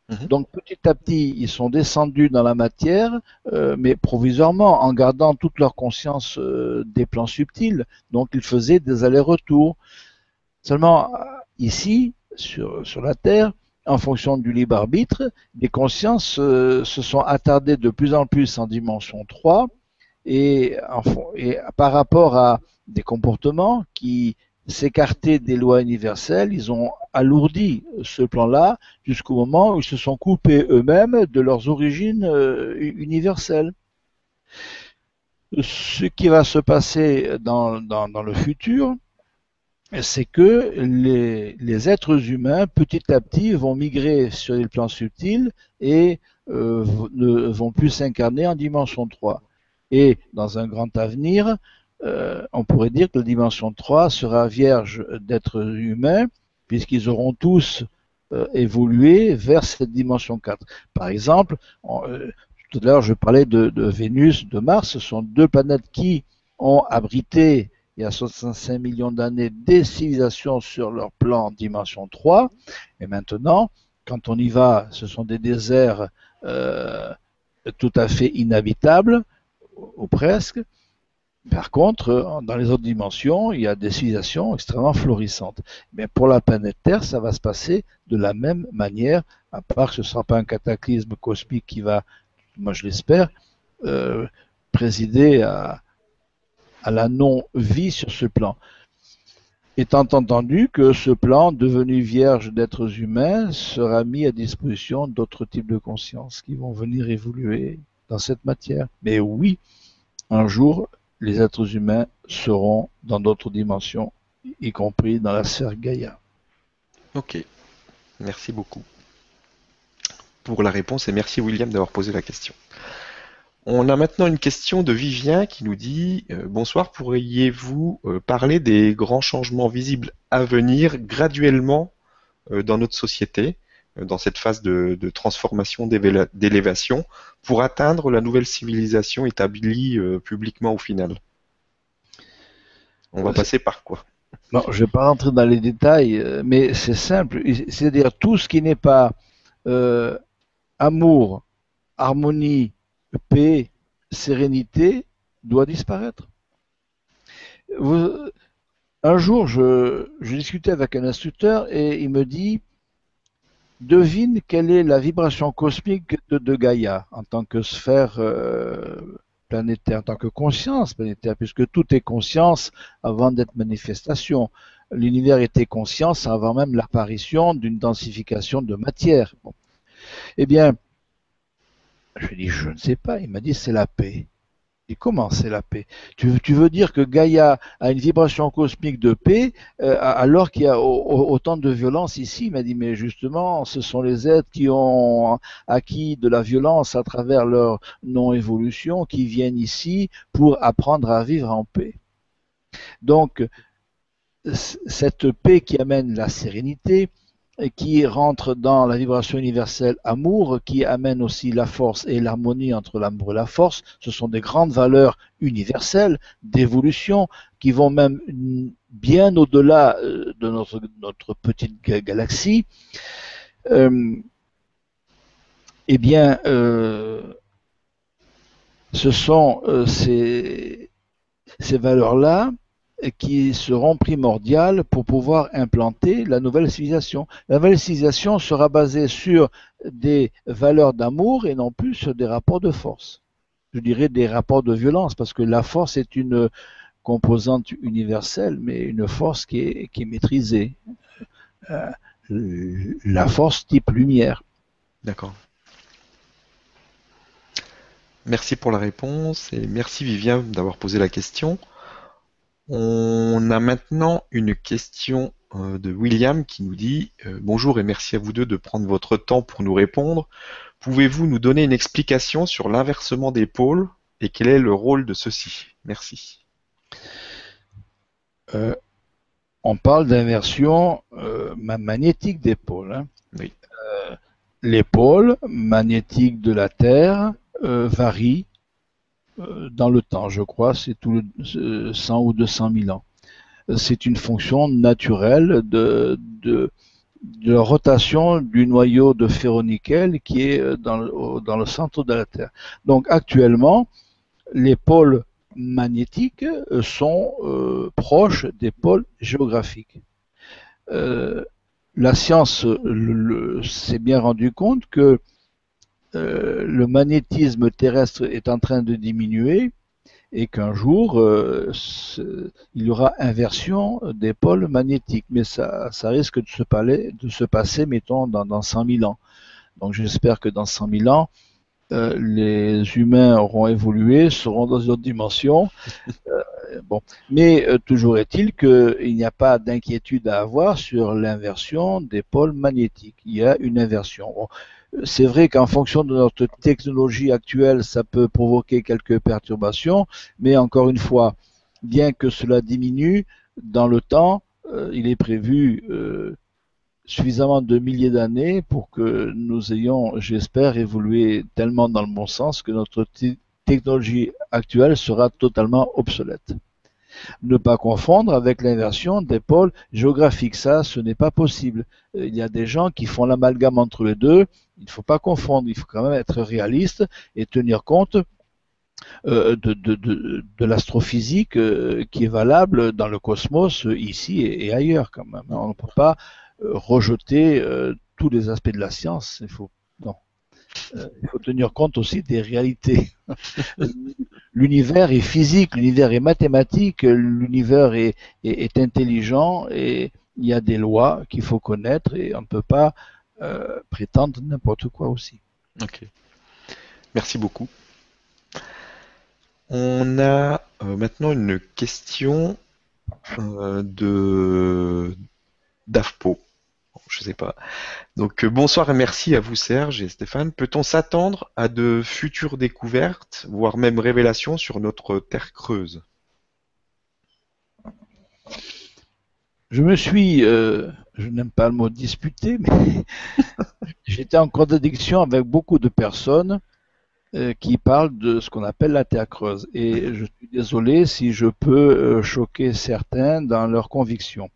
Mhm. Donc petit à petit, ils sont descendus dans la matière, euh, mais provisoirement, en gardant toute leur conscience euh, des plans subtils. Donc ils faisaient des allers-retours. Seulement, ici, sur, sur la Terre, en fonction du libre arbitre, les consciences se sont attardées de plus en plus en dimension 3 et, et par rapport à des comportements qui s'écartaient des lois universelles, ils ont alourdi ce plan-là jusqu'au moment où ils se sont coupés eux-mêmes de leurs origines euh, universelles. Ce qui va se passer dans, le futur, c'est que les, les, êtres humains, petit à petit, vont migrer sur les plans subtils et euh, ne vont plus s'incarner en dimension 3. Et dans un grand avenir, euh, on pourrait dire que la dimension 3 sera vierge d'êtres humains, puisqu'ils auront tous euh, évolué vers cette dimension 4. Par exemple, euh, tout à l'heure je parlais de, Vénus, de Mars, ce sont deux planètes qui ont abrité il y a 65 millions d'années des civilisations sur leur plan dimension 3, et maintenant, quand on y va, ce sont des déserts tout à fait inhabitables, ou presque, par contre, dans les autres dimensions, il y a des civilisations extrêmement florissantes. Mais pour la planète Terre, ça va se passer de la même manière, à part que ce ne sera pas un cataclysme cosmique qui va, moi je l'espère, euh, présider à, la non-vie sur ce plan. Étant entendu que ce plan, devenu vierge d'êtres humains, sera mis à disposition d'autres types de consciences qui vont venir évoluer dans cette matière. Mais oui, un jour, les êtres humains seront dans d'autres dimensions, y compris dans la sphère Gaïa. Ok, merci beaucoup pour la réponse et merci William d'avoir posé la question. On a maintenant une question de Vivien qui nous dit euh, Bonsoir, pourriez-vous euh, parler des grands changements visibles à venir graduellement euh, dans notre société, dans cette phase de transformation, d'élévation, pour atteindre la nouvelle civilisation établie euh, publiquement au final On va passer par quoi? Je ne vais pas rentrer dans les détails, euh, mais c'est simple. C'est-à-dire tout ce qui n'est pas euh, amour, harmonie, paix, sérénité doit disparaître. un jour, je, je, discutais avec un instructeur et il me dit devine quelle est la vibration cosmique de, Gaïa en tant que sphère euh, planétaire, en tant que conscience planétaire, puisque tout est conscience avant d'être manifestation. L'univers était conscience avant même l'apparition d'une densification de matière. Eh bien, je lui ai dit, je ne sais pas. Il m'a dit, c'est la paix. Comment c'est la paix? Tu, veux dire que Gaïa a une vibration cosmique de paix euh, alors qu'il y a autant de violence ici? Il m'a dit mais justement ce sont les êtres qui ont acquis de la violence à travers leur non-évolution qui viennent ici pour apprendre à vivre en paix. Donc cette paix qui amène la sérénité, qui rentre dans la vibration universelle amour, qui amène aussi la force et l'harmonie entre l'amour et la force. Ce sont des grandes valeurs universelles d'évolution qui vont même bien au-delà euh, de notre, petite galaxie. Euh, eh bien, euh, ce sont ces valeurs-là qui seront primordiales pour pouvoir implanter la nouvelle civilisation. La nouvelle civilisation sera basée sur des valeurs d'amour et non plus sur des rapports de force. Je dirais des rapports de violence, parce que la force est une composante universelle, mais une force qui est, maîtrisée. Euh, la force type lumière. D'accord. Merci pour la réponse et merci Vivien d'avoir posé la question. On a maintenant une question euh, de William qui nous dit euh, Bonjour et merci à vous deux de prendre votre temps pour nous répondre. Pouvez-vous nous donner une explication sur l'inversement des pôles et quel est le rôle de ceci Merci. Euh, on parle d'inversion magnétique des pôles. Hein. Oui. les pôles magnétiques de la Terre varient dans le temps, je crois, c'est tout le 100 ou 200 000 ans. C'est une fonction naturelle de, de rotation du noyau de ferronickel qui est dans le, dans le centre de la Terre. Donc actuellement, les pôles magnétiques sont euh, proches des pôles géographiques. Euh, la science s'est bien rendu compte que euh, le magnétisme terrestre est en train de diminuer et qu'un jour euh, il y aura inversion des pôles magnétiques. Mais ça, ça risque de se, de se passer, mettons, dans, dans 100 000 ans. Donc j'espère que dans 100 000 ans, euh, les humains auront évolué, seront dans une autre dimension. Euh, bon, mais euh, toujours est-il qu'il n'y a pas d'inquiétude à avoir sur l'inversion des pôles magnétiques. Il y a une inversion. C'est vrai qu'en fonction de notre technologie actuelle, ça peut provoquer quelques perturbations, mais encore une fois, bien que cela diminue dans le temps, il est prévu suffisamment de milliers d'années pour que nous ayons, j'espère, évolué tellement dans le bon sens que notre technologie actuelle sera totalement obsolète. Ne pas confondre avec l'inversion des pôles géographiques. Ça, ce n'est pas possible. Euh, il y a des gens qui font l'amalgame entre les deux. Il ne faut pas confondre. Il faut quand même être réaliste et tenir compte euh, de, l'astrophysique euh, qui est valable dans le cosmos ici et, ailleurs quand même. On ne peut pas rejeter tous les aspects de la science. Il faut tenir compte aussi des réalités. l'univers est physique, l'univers est mathématique, l'univers est, est, intelligent et il y a des lois qu'il faut connaître et on ne peut pas prétendre n'importe quoi aussi. Ok. Merci beaucoup. On a maintenant une question de d'AFPO je sais pas. Donc euh, bonsoir et merci à vous Serge et Stéphane. Peut-on s'attendre à de futures découvertes, voire même révélations sur notre Terre creuse? Je me suis, euh, je n'aime pas le mot disputé, mais j'étais en contradiction avec beaucoup de personnes euh, qui parlent de ce qu'on appelle la Terre creuse. Et je suis désolé si je peux choquer certains dans leurs convictions.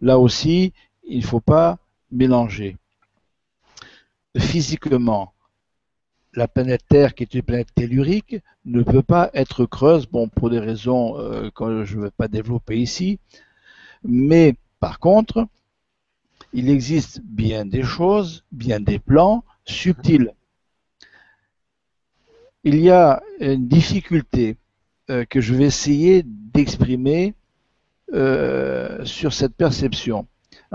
Là aussi, il ne faut pas mélanger. Physiquement, la planète Terre, qui est une planète tellurique, ne peut pas être creuse, pour des raisons euh, que je ne vais pas développer ici. Mais par contre, il existe bien des choses, bien des plans subtils. Il y a une difficulté euh, que je vais essayer d'exprimer euh, sur cette perception.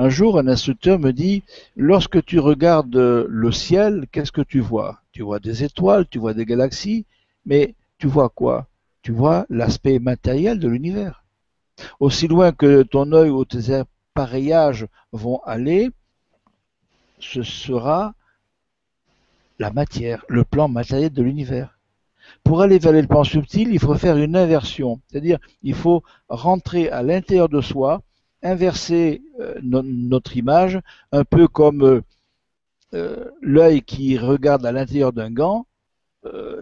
Un jour, un instructeur me dit, lorsque tu regardes le ciel, qu'est-ce que tu vois? Tu vois des étoiles, tu vois des galaxies, mais tu vois quoi? Tu vois l'aspect matériel de l'univers. Aussi loin que ton œil ou tes appareillages vont aller, ce sera la matière, le plan matériel de l'univers. Pour aller vers le plan subtil, il faut faire une inversion, c'est-à-dire il faut rentrer à l'intérieur de soi inverser euh, notre image, un peu comme euh, euh, l'œil qui regarde à l'intérieur d'un gant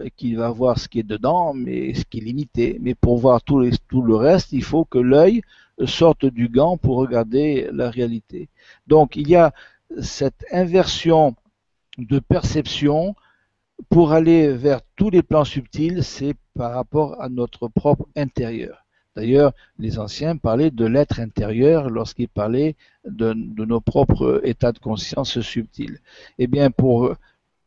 et qui va voir ce qui est dedans, mais ce qui est limité. Mais pour voir tout, tout le reste, il faut que l'œil sorte du gant pour regarder la réalité. Donc il y a cette inversion de perception pour aller vers tous les plans subtils, c'est par rapport à notre propre intérieur. D'ailleurs, les anciens parlaient de l'être intérieur lorsqu'ils parlaient de, nos propres états de conscience subtils. Eh bien, pour,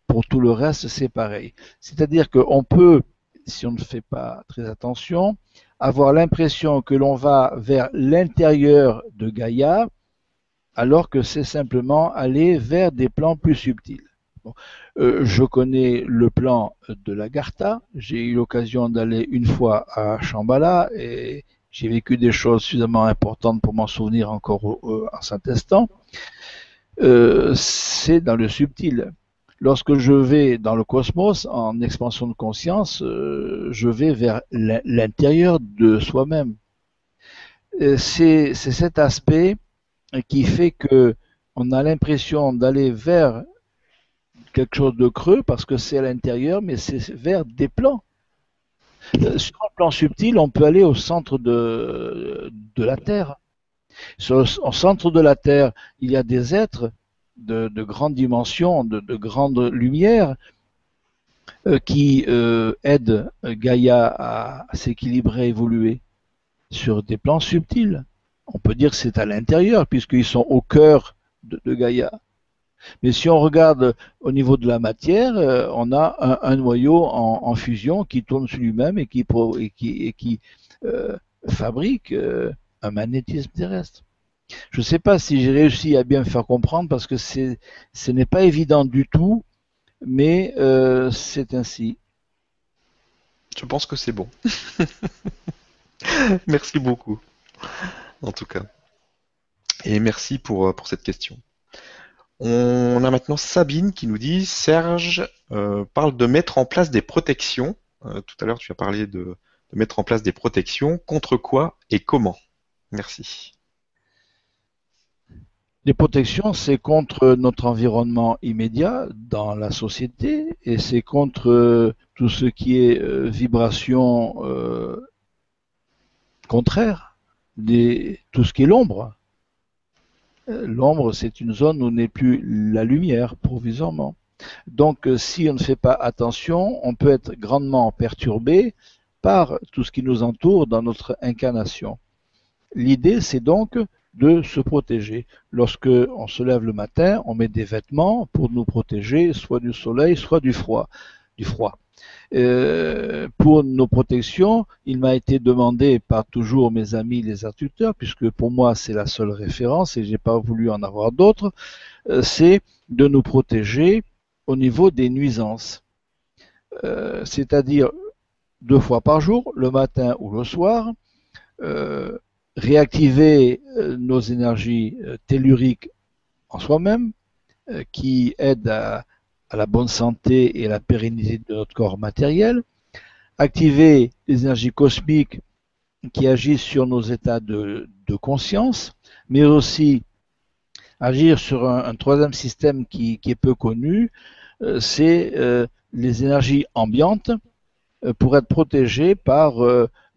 pour tout le reste, c'est pareil. C'est-à-dire qu'on peut, si on ne fait pas très attention, avoir l'impression que l'on va vers l'intérieur de Gaïa, alors que c'est simplement aller vers des plans plus subtils. Euh, je connais le plan de l'Agartha. J'ai eu l'occasion d'aller une fois à Shambhala et j'ai vécu des choses suffisamment importantes pour m'en souvenir encore en cet instant. Euh, c'est dans le subtil. Lorsque je vais dans le cosmos en expansion de conscience, euh, je vais vers l'intérieur de soi-même. C'est cet aspect qui fait que on a l'impression d'aller vers quelque chose de creux parce que c'est à l'intérieur, mais c'est vers des plans. Euh, sur un plan subtil, on peut aller au centre de, de la Terre. Au centre de la Terre, il y a des êtres de, de grandes dimensions, de, de grande lumière, euh, qui euh, aident Gaïa à, à s'équilibrer, à évoluer sur des plans subtils. On peut dire que c'est à l'intérieur, puisqu'ils sont au cœur de, de Gaïa. Mais si on regarde au niveau de la matière, euh, on a un, noyau en, fusion qui tourne sur lui-même et qui, et qui, euh, fabrique euh, un magnétisme terrestre. Je ne sais pas si j'ai réussi à bien me faire comprendre parce que ce n'est pas évident du tout, mais c'est ainsi. Je pense que c'est bon. merci beaucoup, en tout cas. Et merci pour cette question. On a maintenant Sabine qui nous dit Serge euh, parle de mettre en place des protections. Euh, tout à l'heure, tu as parlé de, mettre en place des protections. Contre quoi et comment? Merci. Les protections, c'est contre notre environnement immédiat dans la société et c'est contre euh, tout ce qui est vibration contraire, tout ce qui est l'ombre. L'ombre, c'est une zone où n'est plus la lumière, provisoirement. Donc, si on ne fait pas attention, on peut être grandement perturbé par tout ce qui nous entoure dans notre incarnation. L'idée, c'est donc de se protéger. Lorsque on se lève le matin, on met des vêtements pour nous protéger, soit du soleil, soit du froid. Du froid. Euh, pour nos protections, il m'a été demandé par toujours mes amis les instructeurs, puisque pour moi c'est la seule référence et j'ai pas voulu en avoir d'autres, euh, c'est de nous protéger au niveau des nuisances. Euh, c'est-à-dire deux fois par jour, le matin ou le soir, réactiver nos énergies telluriques en soi-même, qui aident à, à, la bonne santé et à la pérennité de notre corps matériel, activer les énergies cosmiques qui agissent sur nos états de, conscience, mais aussi agir sur un, troisième système qui, est peu connu, c'est euh, les énergies ambiantes pour être protégées par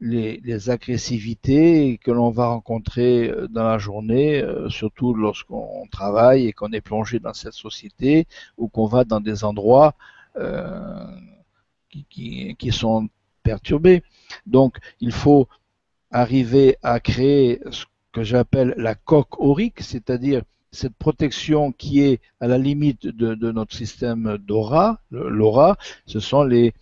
les, les, agressivités que l'on va rencontrer euh, dans la journée, euh, surtout lorsqu'on travaille et qu'on est plongé dans cette société ou qu'on va dans des endroits euh, qui, qui, qui, sont perturbés. Donc, il faut arriver à créer ce que j'appelle la coque aurique, c'est-à-dire cette protection qui est à la limite de, de notre système d'aura, l'aura, ce sont les,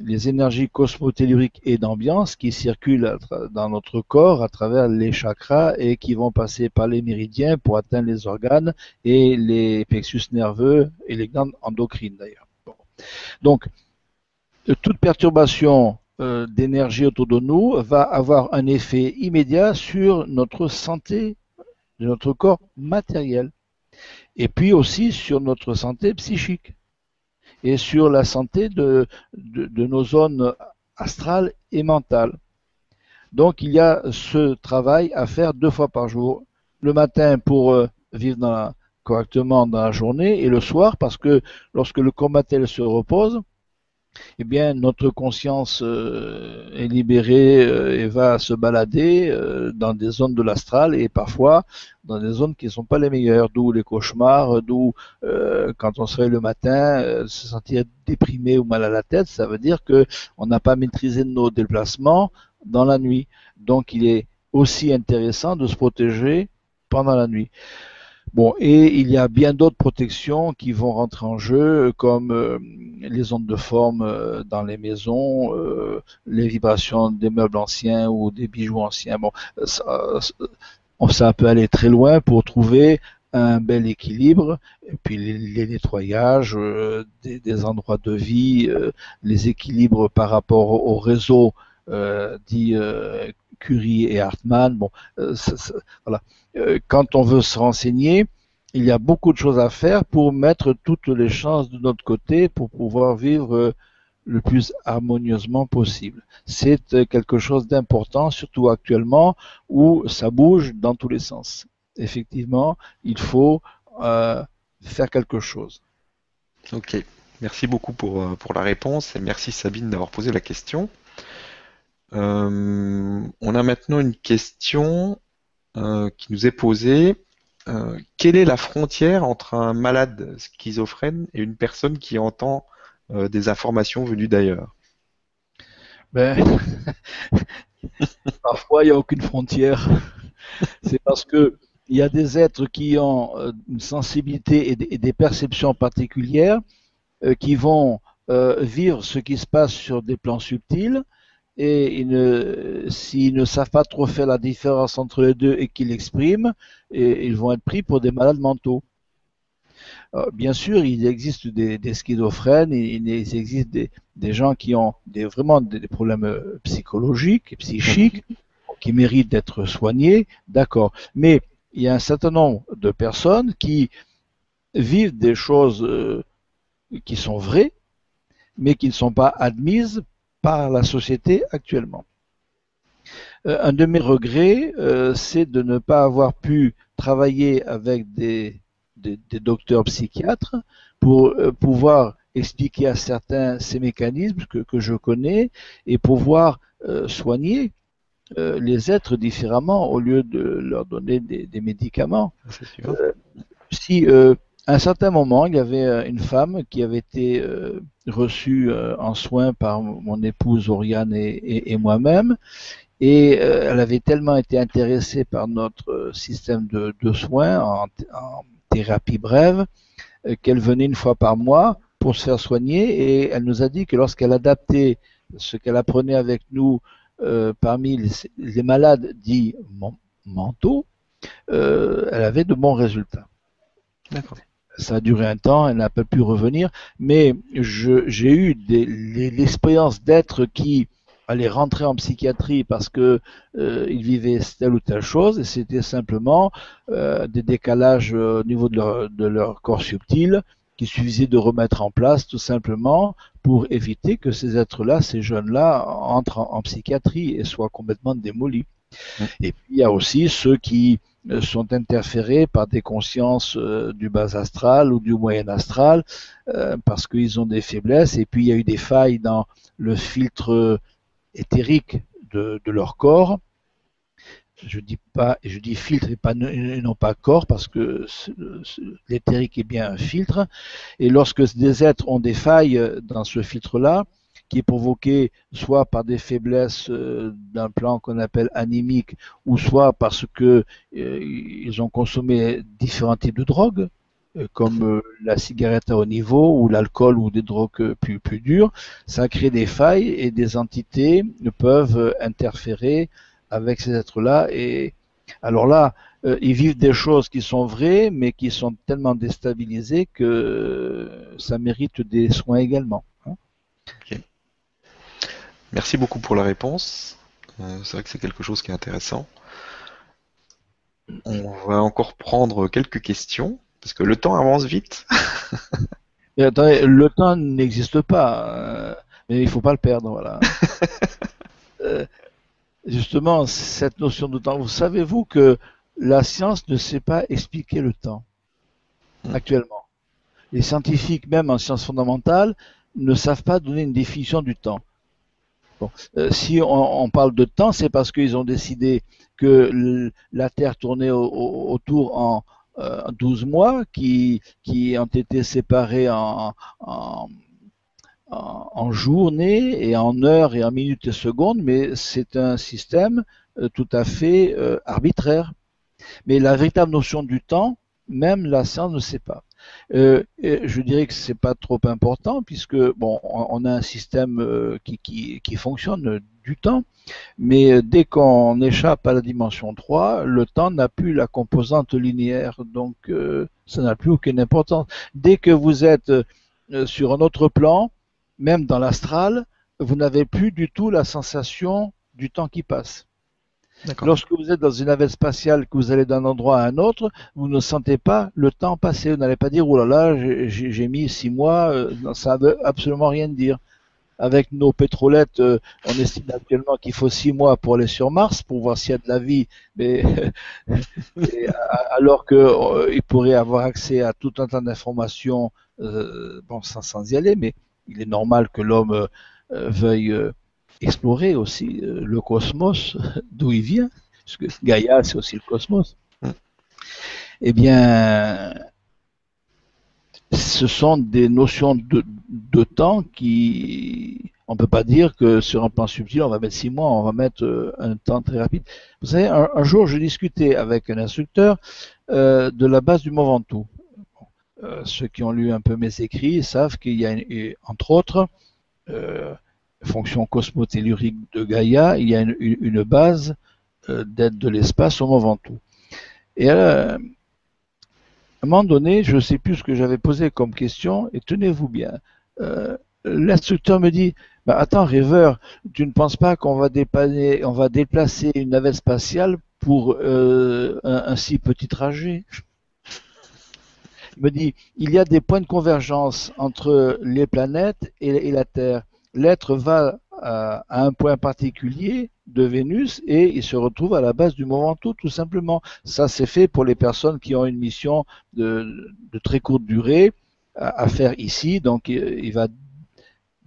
les énergies cosmotelluriques et d'ambiance qui circulent dans notre corps à travers les chakras et qui vont passer par les méridiens pour atteindre les organes et les plexus nerveux et les glandes endocrines d'ailleurs. Donc, toute perturbation euh, d'énergie autour de nous va avoir un effet immédiat sur notre santé de notre corps matériel et puis aussi sur notre santé psychique et sur la santé de, nos zones astrales et mentales. Donc il y a ce travail à faire deux fois par jour, le matin pour euh, vivre correctement dans la journée et le soir parce que lorsque le combattel se repose, eh bien, notre conscience euh, est libérée euh, et va se balader euh, dans des zones de l'astral et parfois dans des zones qui ne sont pas les meilleures, d'où les cauchemars, d'où quand on se réveille le matin, se sentir déprimé ou mal à la tête, ça veut dire que on n'a pas maîtrisé nos déplacements dans la nuit. Donc, il est aussi intéressant de se protéger pendant la nuit. Bon, et il y a bien d'autres protections qui vont rentrer en jeu, comme euh, les ondes de forme euh, dans les maisons, euh, les vibrations des meubles anciens ou des bijoux anciens. Bon, ça, peut aller très loin pour trouver un bel équilibre, et puis les, nettoyages des, endroits de vie, les équilibres par rapport au, au réseau dit Curie et Hartmann. Voilà. Euh, quand on veut se renseigner, il y a beaucoup de choses à faire pour mettre toutes les chances de notre côté pour pouvoir vivre euh, le plus harmonieusement possible. C'est euh, quelque chose d'important, surtout actuellement où ça bouge dans tous les sens. Effectivement, il faut euh, faire quelque chose. Ok, merci beaucoup pour la réponse et merci Sabine d'avoir posé la question. On a maintenant une question qui nous est posée. quelle est la frontière entre un malade schizophrène et une personne qui entend des informations venues d'ailleurs? Ben, parfois il n'y a aucune frontière. C'est parce que il y a des êtres qui ont euh, une sensibilité et des, perceptions particulières euh, qui vont euh, vivre ce qui se passe sur des plans subtils et s'ils ne savent pas trop faire la différence entre les deux et qu'ils l'expriment, ils vont être pris pour des malades mentaux. bien sûr, il existe des, schizophrènes, il, existe des, gens qui ont vraiment des problèmes psychologiques et psychiques qui méritent d'être soignés, d'accord. Mais il y a un certain nombre de personnes qui vivent des choses euh, qui sont vraies, mais qui ne sont pas admises par la société actuellement. Euh, un de mes regrets, euh, c'est de ne pas avoir pu travailler avec des, docteurs psychiatres pour pouvoir expliquer à certains ces mécanismes que, que je connais et pouvoir soigner euh, les êtres différemment au lieu de leur donner des, médicaments. Euh, si euh, à un certain moment, il y avait une femme qui avait été reçue en soins par mon épouse Oriane et, moi-même, et elle avait tellement été intéressée par notre système de, soins en, thérapie brève qu'elle venait une fois par mois pour se faire soigner, et elle nous a dit que lorsqu'elle adaptait ce qu'elle apprenait avec nous euh, parmi les, malades dits mentaux, euh, elle avait de bons résultats. Ça a duré un temps, elle n'a pas pu revenir, mais j'ai eu l'expérience d'être qui allait rentrer en psychiatrie parce que euh, ils vivaient telle ou telle chose et c'était simplement des décalages au niveau de leur, de leur corps subtil qu'il suffisait de remettre en place tout simplement pour éviter que ces êtres-là, ces jeunes-là, entrent en, psychiatrie et soient complètement démolis. Mmh. Et puis il y a aussi ceux qui euh, sont interférés par des consciences euh, du bas astral ou du moyen astral euh, parce qu'ils ont des faiblesses et puis il y a eu des failles dans le filtre éthérique de leur corps je dis pas, je dis filtre et, non pas corps parce que l'éthérique est bien un filtre. Et lorsque des êtres ont des failles dans ce filtre-là, qui est provoqué soit par des faiblesses euh, d'un plan qu'on appelle animique, ou soit parce que euh, ils ont consommé différents types de drogues, euh, comme la cigarette à haut niveau ou l'alcool ou des drogues plus, plus dures, ça crée des failles et des entités peuvent interférer avec ces êtres-là. Et alors là, ils vivent des choses qui sont vraies, mais qui sont tellement déstabilisées que ça mérite des soins également. Merci beaucoup pour la réponse. Euh, c'est vrai que c'est quelque chose qui est intéressant. On va encore prendre quelques questions, parce que le temps avance vite. le temps n'existe pas, euh, mais il faut pas le perdre, voilà. justement cette notion de temps. Vous savez-vous que la science ne sait pas expliquer le temps hmm. actuellement? Les scientifiques, même en sciences fondamentales, ne savent pas donner une définition du temps. Euh, si on, parle de temps, c'est parce qu'ils ont décidé que la Terre tournait autour en 12 euh, mois, qui, ont été séparés en, en en, et en heures et en minutes et secondes, mais c'est un système euh, tout à fait euh, arbitraire. Mais la véritable notion du temps, même la science ne sait pas. Euh, je dirais que c'est pas trop important puisque bon, on, a un système qui, qui, qui, fonctionne du temps, mais dès qu'on échappe à la dimension 3, le temps n'a plus la composante linéaire, donc ça n'a plus aucune importance. Dès que vous êtes sur un autre plan, même dans l'astral, vous n'avez plus du tout la sensation du temps qui passe. Lorsque vous êtes dans une navette spatiale, que vous allez d'un endroit à un autre, vous ne sentez pas le temps passer. Vous n'allez pas dire, oh là là, j'ai mis six mois, euh, ça ne veut absolument rien dire. Avec nos pétrolettes, euh, on estime actuellement qu'il faut six mois pour aller sur Mars, pour voir s'il y a de la vie, mais alors qu'il euh, pourrait avoir accès à tout un tas d'informations, bon, sans, y aller, mais il est normal que l'homme veuille explorer aussi le cosmos, d'où il vient, puisque Gaïa, c'est aussi le cosmos. Mm. Eh bien, ce sont des notions de, de temps qui, on peut pas dire que sur un plan subtil, on va mettre six mois, on va mettre euh, un temps très rapide. Vous savez, un, jour, je discutais avec un instructeur euh, de la base du Mont Ventoux. Euh, ceux qui ont lu un peu mes écrits savent qu'il y a, entre autres, euh, fonction cosmotellurique de Gaïa, il y a une, base d'aide de l'espace au Mont Ventoux. Et à un moment donné, je ne sais plus ce que j'avais posé comme question, et tenez-vous bien, l'instructeur me dit bah, attends, rêveur, tu ne penses pas qu'on va, déplacer une navette spatiale pour euh, un, si petit trajet? Il me dit, il y a des points de convergence entre les planètes et, la Terre. L'être va à, un point particulier de Vénus et il se retrouve à la base du Mont Ventoux, tout simplement. Ça, c'est fait pour les personnes qui ont une mission de, très courte durée à, à faire ici. Donc, il va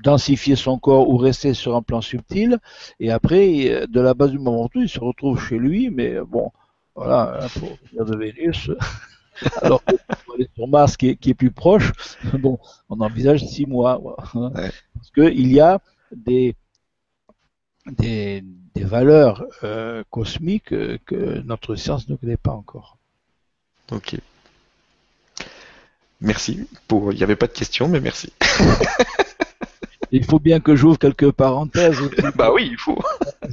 densifier son corps ou rester sur un plan subtil. Et après, de la base du moment il se retrouve chez lui, mais bon, voilà, hein, pour venir de Vénus. Alors que aller sur Mars, qui est, plus proche, bon, on envisage six mois. Hein. Parce qu'il y a des, des, valeurs euh, cosmiques euh, que notre science ne connaît pas encore. Ok. Merci. Pour... Il n'y avait pas de questions, mais merci. il faut bien que j'ouvre quelques parenthèses. bah oui, il faut.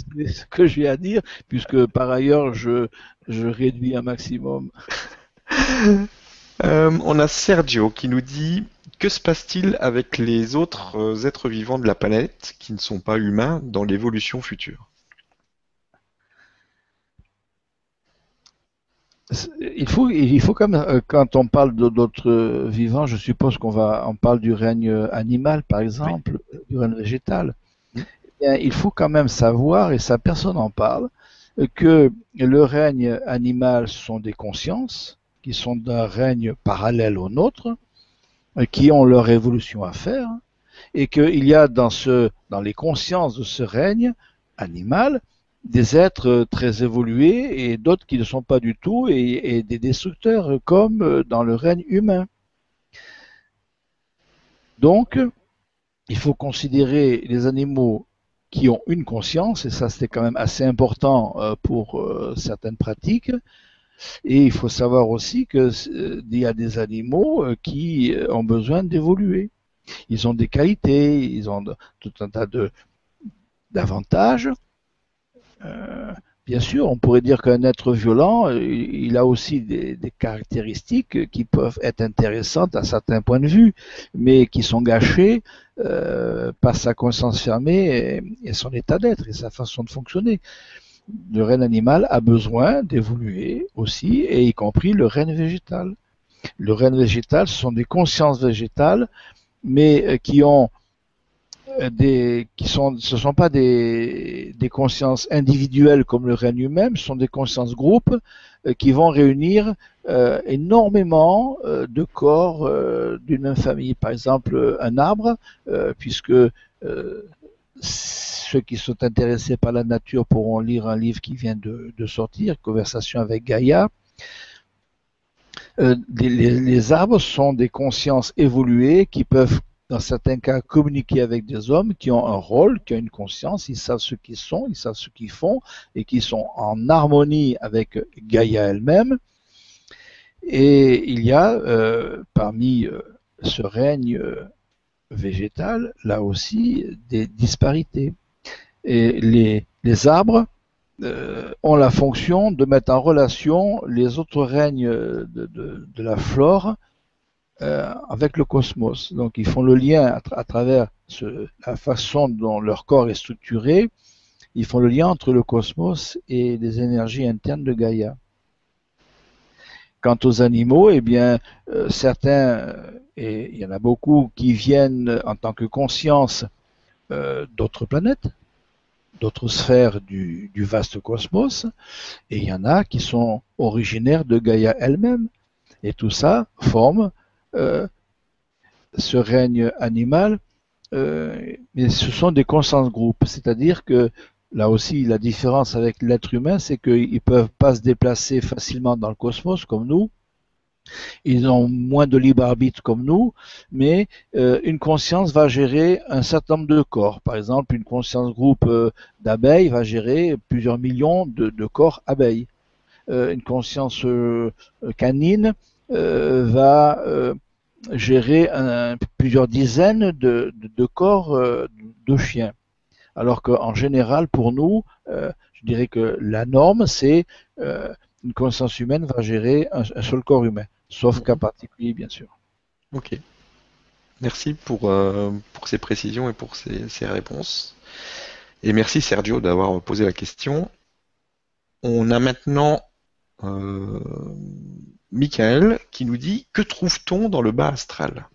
ce que j'ai à dire, puisque par ailleurs, je, je réduis un maximum. Euh, on a Sergio qui nous dit Que se passe-t-il avec les autres euh, êtres vivants de la planète qui ne sont pas humains dans l'évolution future? Il faut, il faut quand même, euh, quand on parle d'autres vivants, je suppose qu'on va, on parle du règne animal, par exemple, du règne végétal. Eh il faut quand même savoir, et ça personne n'en parle, que le règne animal sont des consciences qui sont d'un règne parallèle au nôtre, qui ont leur évolution à faire, et qu'il y a dans, les consciences de ce règne animal des êtres euh, très évolués et d'autres qui ne sont pas du tout et, des destructeurs comme euh, dans le règne humain. Donc, il faut considérer les animaux qui ont une conscience, et ça c'est quand même assez important euh, pour certaines pratiques. Et il faut savoir aussi qu'il y a des animaux qui ont besoin d'évoluer. Ils ont des qualités, ils ont tout un tas d'avantages euh, bien sûr, on pourrait dire qu'un être violent, euh, il a aussi des, caractéristiques qui peuvent être intéressantes à certains points de vue, mais qui sont gâchées euh, par sa conscience fermée et, son état d'être et sa façon de fonctionner. Le règne animal a besoin d'évoluer aussi, et y compris le règne végétal. Le règne végétal, ce sont des consciences végétales, mais qui ont euh, des, qui sont, ce ne sont pas des, consciences individuelles comme le règne humain, ce sont des consciences groupes euh, qui vont réunir euh, énormément de corps d'une même famille. Par exemple, un arbre, puisque ceux qui sont intéressés par la nature pourront lire un livre qui vient de, sortir, Conversation avec Gaïa. Les, les, arbres sont des consciences évoluées qui peuvent dans certains cas, communiquer avec des hommes qui ont un rôle, qui ont une conscience, ils savent ce qu'ils sont, ils savent ce qu'ils font, et qui sont en harmonie avec Gaïa elle-même. Et il y a euh, parmi euh, ce règne euh, végétal, là aussi, des disparités. Et les, arbres ont la fonction de mettre en relation les autres règnes de la flore euh, avec le cosmos. Donc ils font le lien à, travers la façon dont leur corps est structuré, ils font le lien entre le cosmos et les énergies internes de Gaïa. Quant aux animaux, eh bien, euh, certains, et il y en a beaucoup, qui viennent en tant que conscience euh, d'autres planètes, d'autres sphères du, vaste cosmos, et il y en a qui sont originaires de Gaïa elle-même. Et tout ça forme euh, ce règne animal mais ce sont des consciences groupes, c'est-à-dire que là aussi la différence avec l'être humain, c'est qu'ils ne peuvent pas se déplacer facilement dans le cosmos comme nous. Ils ont moins de libre arbitre comme nous, mais euh, une conscience va gérer un certain nombre de corps. Par exemple, une conscience groupe euh, d'abeilles va gérer plusieurs millions de, corps abeilles. Euh, une conscience canine va gérer plusieurs dizaines de, corps de chiens. Alors qu'en général, pour nous, je dirais que la norme, c'est une conscience humaine va gérer un, seul corps humain, sauf mhm. cas particulier, bien sûr. Ok. Merci pour, euh, pour ces précisions et pour ces, réponses. Et merci Sergio d'avoir posé la question. On a maintenant euh, Michael qui nous dit Que trouve-t-on dans le bas astral?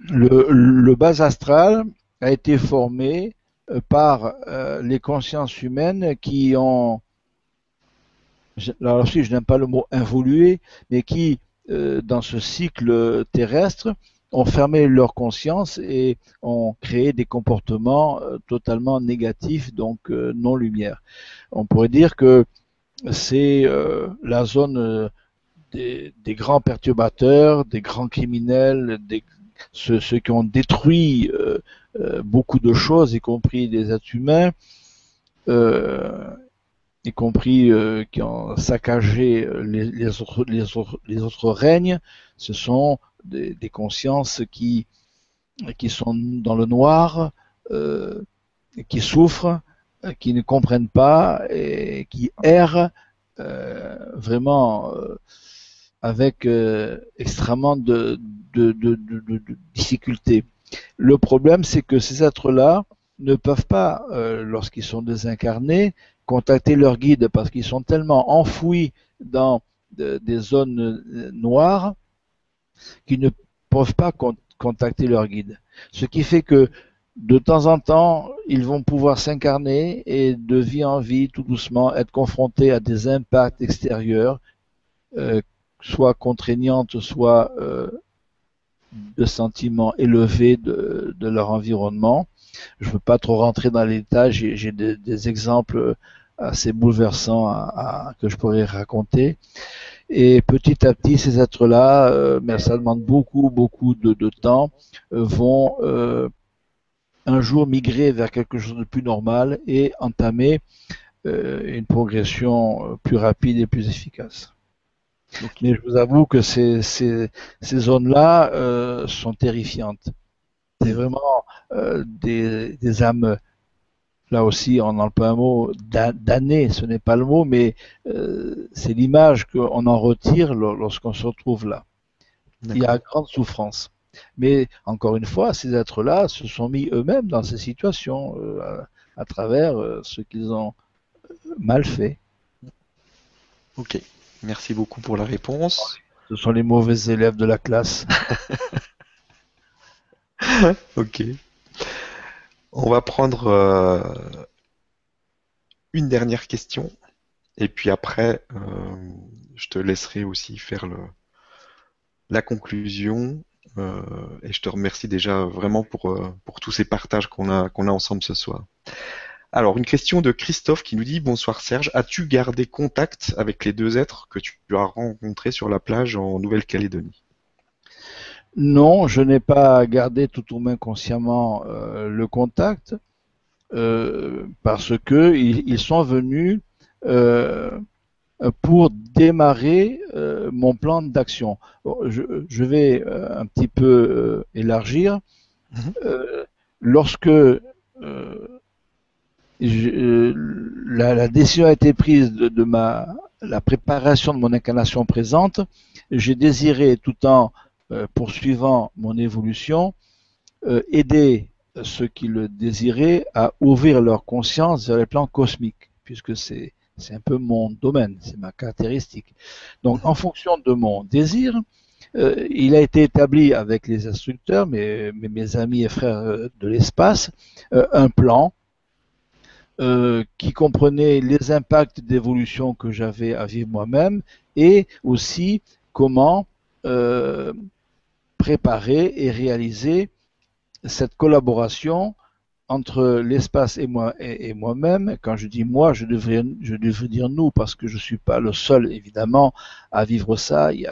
Le, le, bas astral a été formé euh, par les consciences humaines qui ont alors aussi je n'aime pas le mot involué, mais qui, euh, dans ce cycle terrestre, ont fermé leur conscience et ont créé des comportements euh, totalement négatifs, donc euh, non lumière. On pourrait dire que c'est la zone des, grands perturbateurs, des grands criminels, des, ceux, qui ont détruit beaucoup de choses, y compris des êtres humains y compris euh, qui ont saccagé euh, les, autres, règnes, ce sont des, consciences qui, sont dans le noir, euh, qui souffrent, qui ne comprennent pas et qui errent vraiment avec extrêmement de, difficultés. Le problème, c'est que ces êtres-là ne peuvent pas, lorsqu'ils sont désincarnés, contacter leur guide parce qu'ils sont tellement enfouis dans des zones euh, noires qu'ils ne peuvent pas contacter leur guide. Ce qui fait que de temps en temps, ils vont pouvoir s'incarner et de vie en vie, tout doucement, être confrontés à des impacts extérieurs, euh, soit contraignantes, soit euh, de sentiments élevés de, leur environnement. Je ne veux pas trop rentrer dans les détails, j'ai des, exemples assez bouleversant à, que je pourrais raconter. Et petit à petit, ces êtres-là, euh, mais ça demande beaucoup, beaucoup de, temps, euh, vont euh, un jour migrer vers quelque chose de plus normal et entamer une progression plus rapide et plus efficace. Mais je vous avoue que ces, ces, ces zones-là sont terrifiantes. C'est vraiment des, des âmes là aussi on n'emploie un mot d'année, ce n'est pas le mot, mais euh, c'est l'image qu'on en retire lorsqu'on se retrouve là. Il y a grande souffrance. Mais encore une fois, ces êtres-là se sont mis eux-mêmes dans ces situations euh, à, travers euh, ce qu'ils ont mal fait. Ok, merci beaucoup pour la réponse. Ce sont les mauvais élèves de la classe. ok. On va prendre euh, une dernière question. Et puis après, euh, je te laisserai aussi faire le, la conclusion. Euh, et je te remercie déjà vraiment pour, pour tous ces partages qu'on a, qu'on a ensemble ce soir. Alors, une question de Christophe qui nous dit Bonsoir Serge, as-tu gardé contact avec les deux êtres que tu as rencontrés sur la plage en Nouvelle-Calédonie? Non, je n'ai pas gardé tout au moins consciemment euh, le contact euh, parce que ils, sont venus euh, pour démarrer mon plan d'action. Je, vais un petit peu élargir. Mhm. lorsque la, décision a été prise de, de, ma la préparation de mon incarnation présente, j'ai désiré tout en euh, poursuivant mon évolution, euh, aider ceux qui le désiraient à ouvrir leur conscience vers les plans cosmiques, puisque c'est c'est un peu mon domaine, c'est ma caractéristique. Donc, en fonction de mon désir, euh, il a été établi avec les instructeurs, mes, mes, amis et frères de l'espace, un plan qui comprenait les impacts d'évolution que j'avais à vivre moi-même et aussi comment préparer et réaliser cette collaboration entre l'espace et moi et, moi-même, quand je dis moi, je devrais, je devrais dire nous parce que je suis pas le seul évidemment à vivre ça. Il y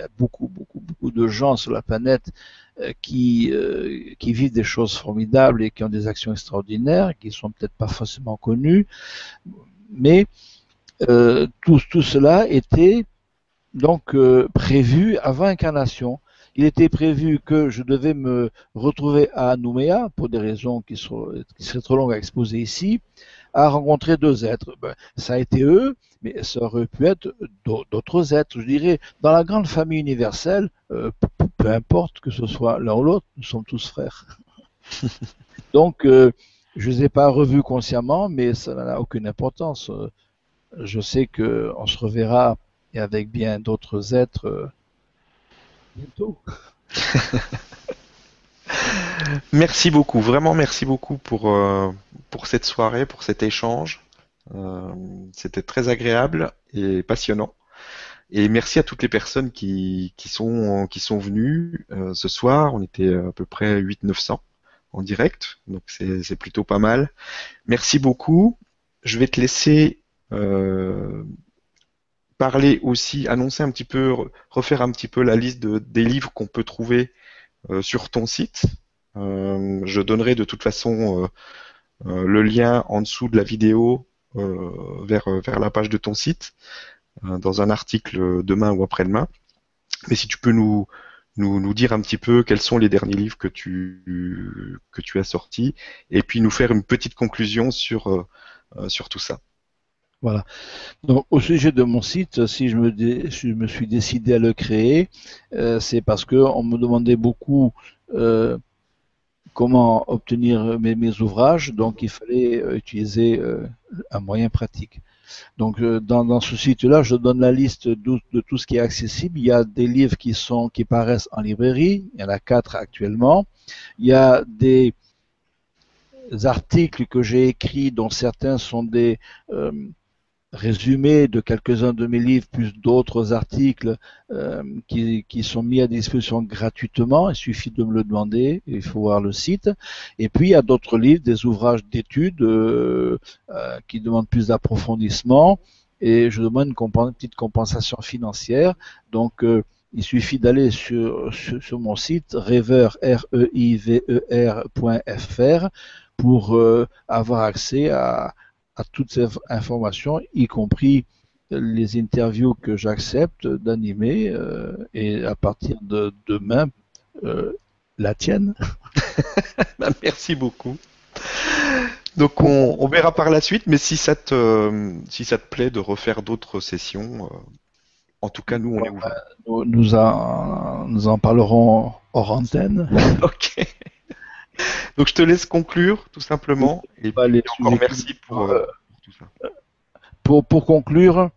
a, beaucoup, beaucoup, beaucoup de gens sur la planète euh, qui, euh, qui vivent des choses formidables et qui ont des actions extraordinaires, qui sont peut-être pas forcément connues, mais euh, tout, cela était donc euh, prévu avant incarnation il était prévu que je devais me retrouver à Nouméa, pour des raisons qui, seraient trop longues à exposer ici, à rencontrer deux êtres. Ben, ça a été eux, mais ça aurait pu être d'autres êtres. Je dirais, dans la grande famille universelle, euh, peu importe que ce soit l'un ou l'autre, nous sommes tous frères. Donc, euh, je ne les ai pas revus consciemment, mais ça n'a aucune importance. Je sais qu'on se reverra et avec bien d'autres êtres bientôt. merci beaucoup, vraiment merci beaucoup pour, euh, pour cette soirée, pour cet échange. Euh, c'était très agréable et passionnant. Et merci à toutes les personnes qui, qui, sont, qui sont venues euh, ce soir. On était à peu près 8-900 en direct, donc c'est plutôt pas mal. Merci beaucoup. Je vais te laisser parler aussi, annoncer un petit peu, refaire un petit peu la liste de, des livres qu'on peut trouver euh, sur ton site. Euh, je donnerai de toute façon euh, le lien en dessous de la vidéo vers, vers la page de ton site dans un article demain ou après-demain. Mais si tu peux nous, nous, nous, dire un petit peu quels sont les derniers livres que tu, que tu as sortis et puis nous faire une petite conclusion sur, sur tout ça. Voilà. Donc, au sujet de mon site, si je me, suis décidé à le créer, euh, c'est parce que on me demandait beaucoup euh, comment obtenir mes, ouvrages, donc il fallait euh, utiliser un moyen pratique. Donc, dans, dans, ce site-là, je donne la liste de, de, tout ce qui est accessible. Il y a des livres qui sont qui paraissent en librairie. Il y en a quatre actuellement. Il y a des articles que j'ai écrits, dont certains sont des résumé de quelques-uns de mes livres, plus d'autres articles euh, qui, qui, sont mis à disposition gratuitement. Il suffit de me le demander, il faut voir le site. Et puis il y a d'autres livres, des ouvrages d'études euh, euh, qui demandent plus d'approfondissement. Et je demande une, petite compensation financière. Donc il suffit d'aller sur, sur, mon site rêveur r e e pour avoir accès à à toutes ces informations, y compris les interviews que j'accepte d'animer euh, et à partir de demain, euh, la tienne. Bah, merci beaucoup. Donc on, verra par la suite, mais si ça te, si ça te plaît de refaire d'autres sessions, euh, en tout cas nous on est ouvert. Nous, nous, en, nous en parlerons hors antenne. ok. Donc je te laisse conclure tout simplement. Et encore merci pour, euh, tout ça. Pour, pour conclure,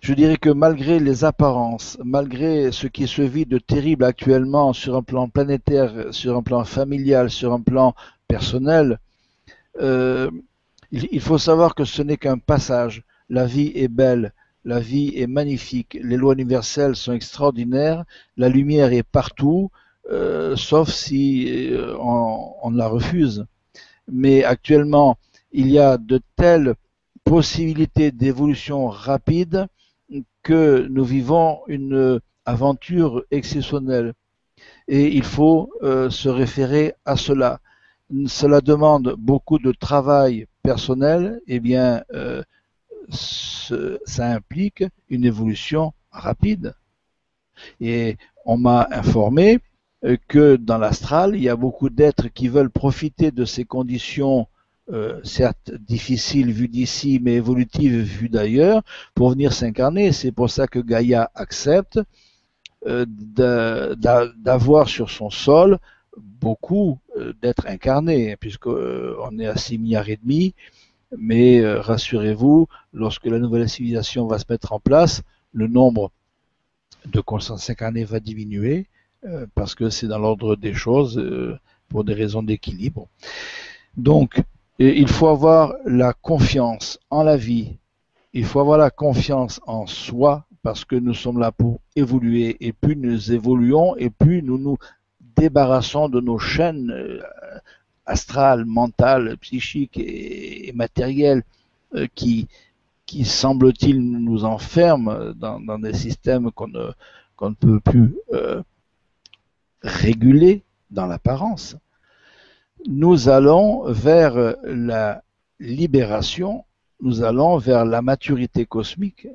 je dirais que malgré les apparences, malgré ce qui se vit de terrible actuellement sur un plan planétaire, sur un plan familial, sur un plan personnel, euh, il, il, faut savoir que ce n'est qu'un passage. La vie est belle, la vie est magnifique, les lois universelles sont extraordinaires, la lumière est partout, sauf si euh, on, la refuse. Mais actuellement, il y a de telles possibilités d'évolution rapide que nous vivons une aventure exceptionnelle. Et il faut euh, se référer à cela. Cela demande beaucoup de travail personnel. Eh bien, ça implique une évolution rapide. Et on m'a informé euh, que dans l'astral, il y a beaucoup d'êtres qui veulent profiter de ces conditions, euh, certes difficiles vues d'ici, mais évolutives vues d'ailleurs, pour venir s'incarner. C'est pour ça que Gaïa accepte euh, d'avoir sur son sol beaucoup d'êtres incarnés, puisqu'on est à 6 milliards et demi. Mais rassurez-vous, lorsque la nouvelle civilisation va se mettre en place, le nombre de consciences incarnées va diminuer euh, parce que c'est dans l'ordre des choses euh, pour des raisons d'équilibre. Donc, il faut avoir la confiance en la vie, il faut avoir la confiance en soi, parce que nous sommes là pour évoluer, et plus nous évoluons, et plus nous nous débarrassons de nos chaînes euh, astrales, mentales, psychiques et, matérielles euh, qui, qui semble-t-il, nous enferment dans, des systèmes qu'on ne, qu'on ne peut plus réguler dans l'apparence, nous allons vers la libération, nous allons vers la maturité cosmique,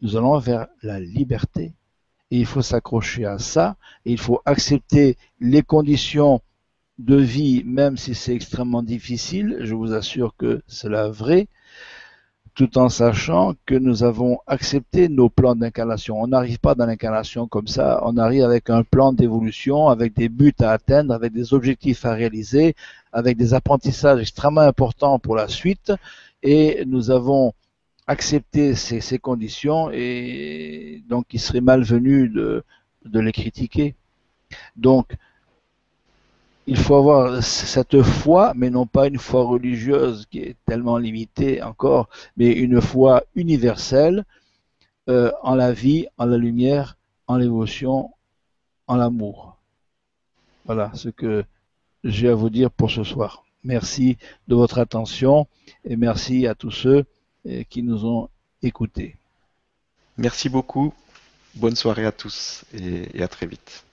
nous allons vers la liberté. Et il faut s'accrocher à ça, et il faut accepter les conditions de vie, même si c'est extrêmement difficile, je vous assure que c'est la vraie, tout en sachant que nous avons accepté nos plans d'incarnation. On n'arrive pas dans l'incarnation comme ça, on arrive avec un plan d'évolution, avec des buts à atteindre, avec des objectifs à réaliser, avec des apprentissages extrêmement importants pour la suite, et nous avons accepté ces, conditions, et donc il serait malvenu de, les critiquer. Donc, il faut avoir cette foi, mais non pas une foi religieuse qui est tellement limitée encore, mais une foi universelle euh, en la vie, en la lumière, en l'émotion, en l'amour. Voilà ce que j'ai à vous dire pour ce soir. Merci de votre attention et merci à tous ceux euh, qui nous ont écoutés. Merci beaucoup. Bonne soirée à tous et à très vite.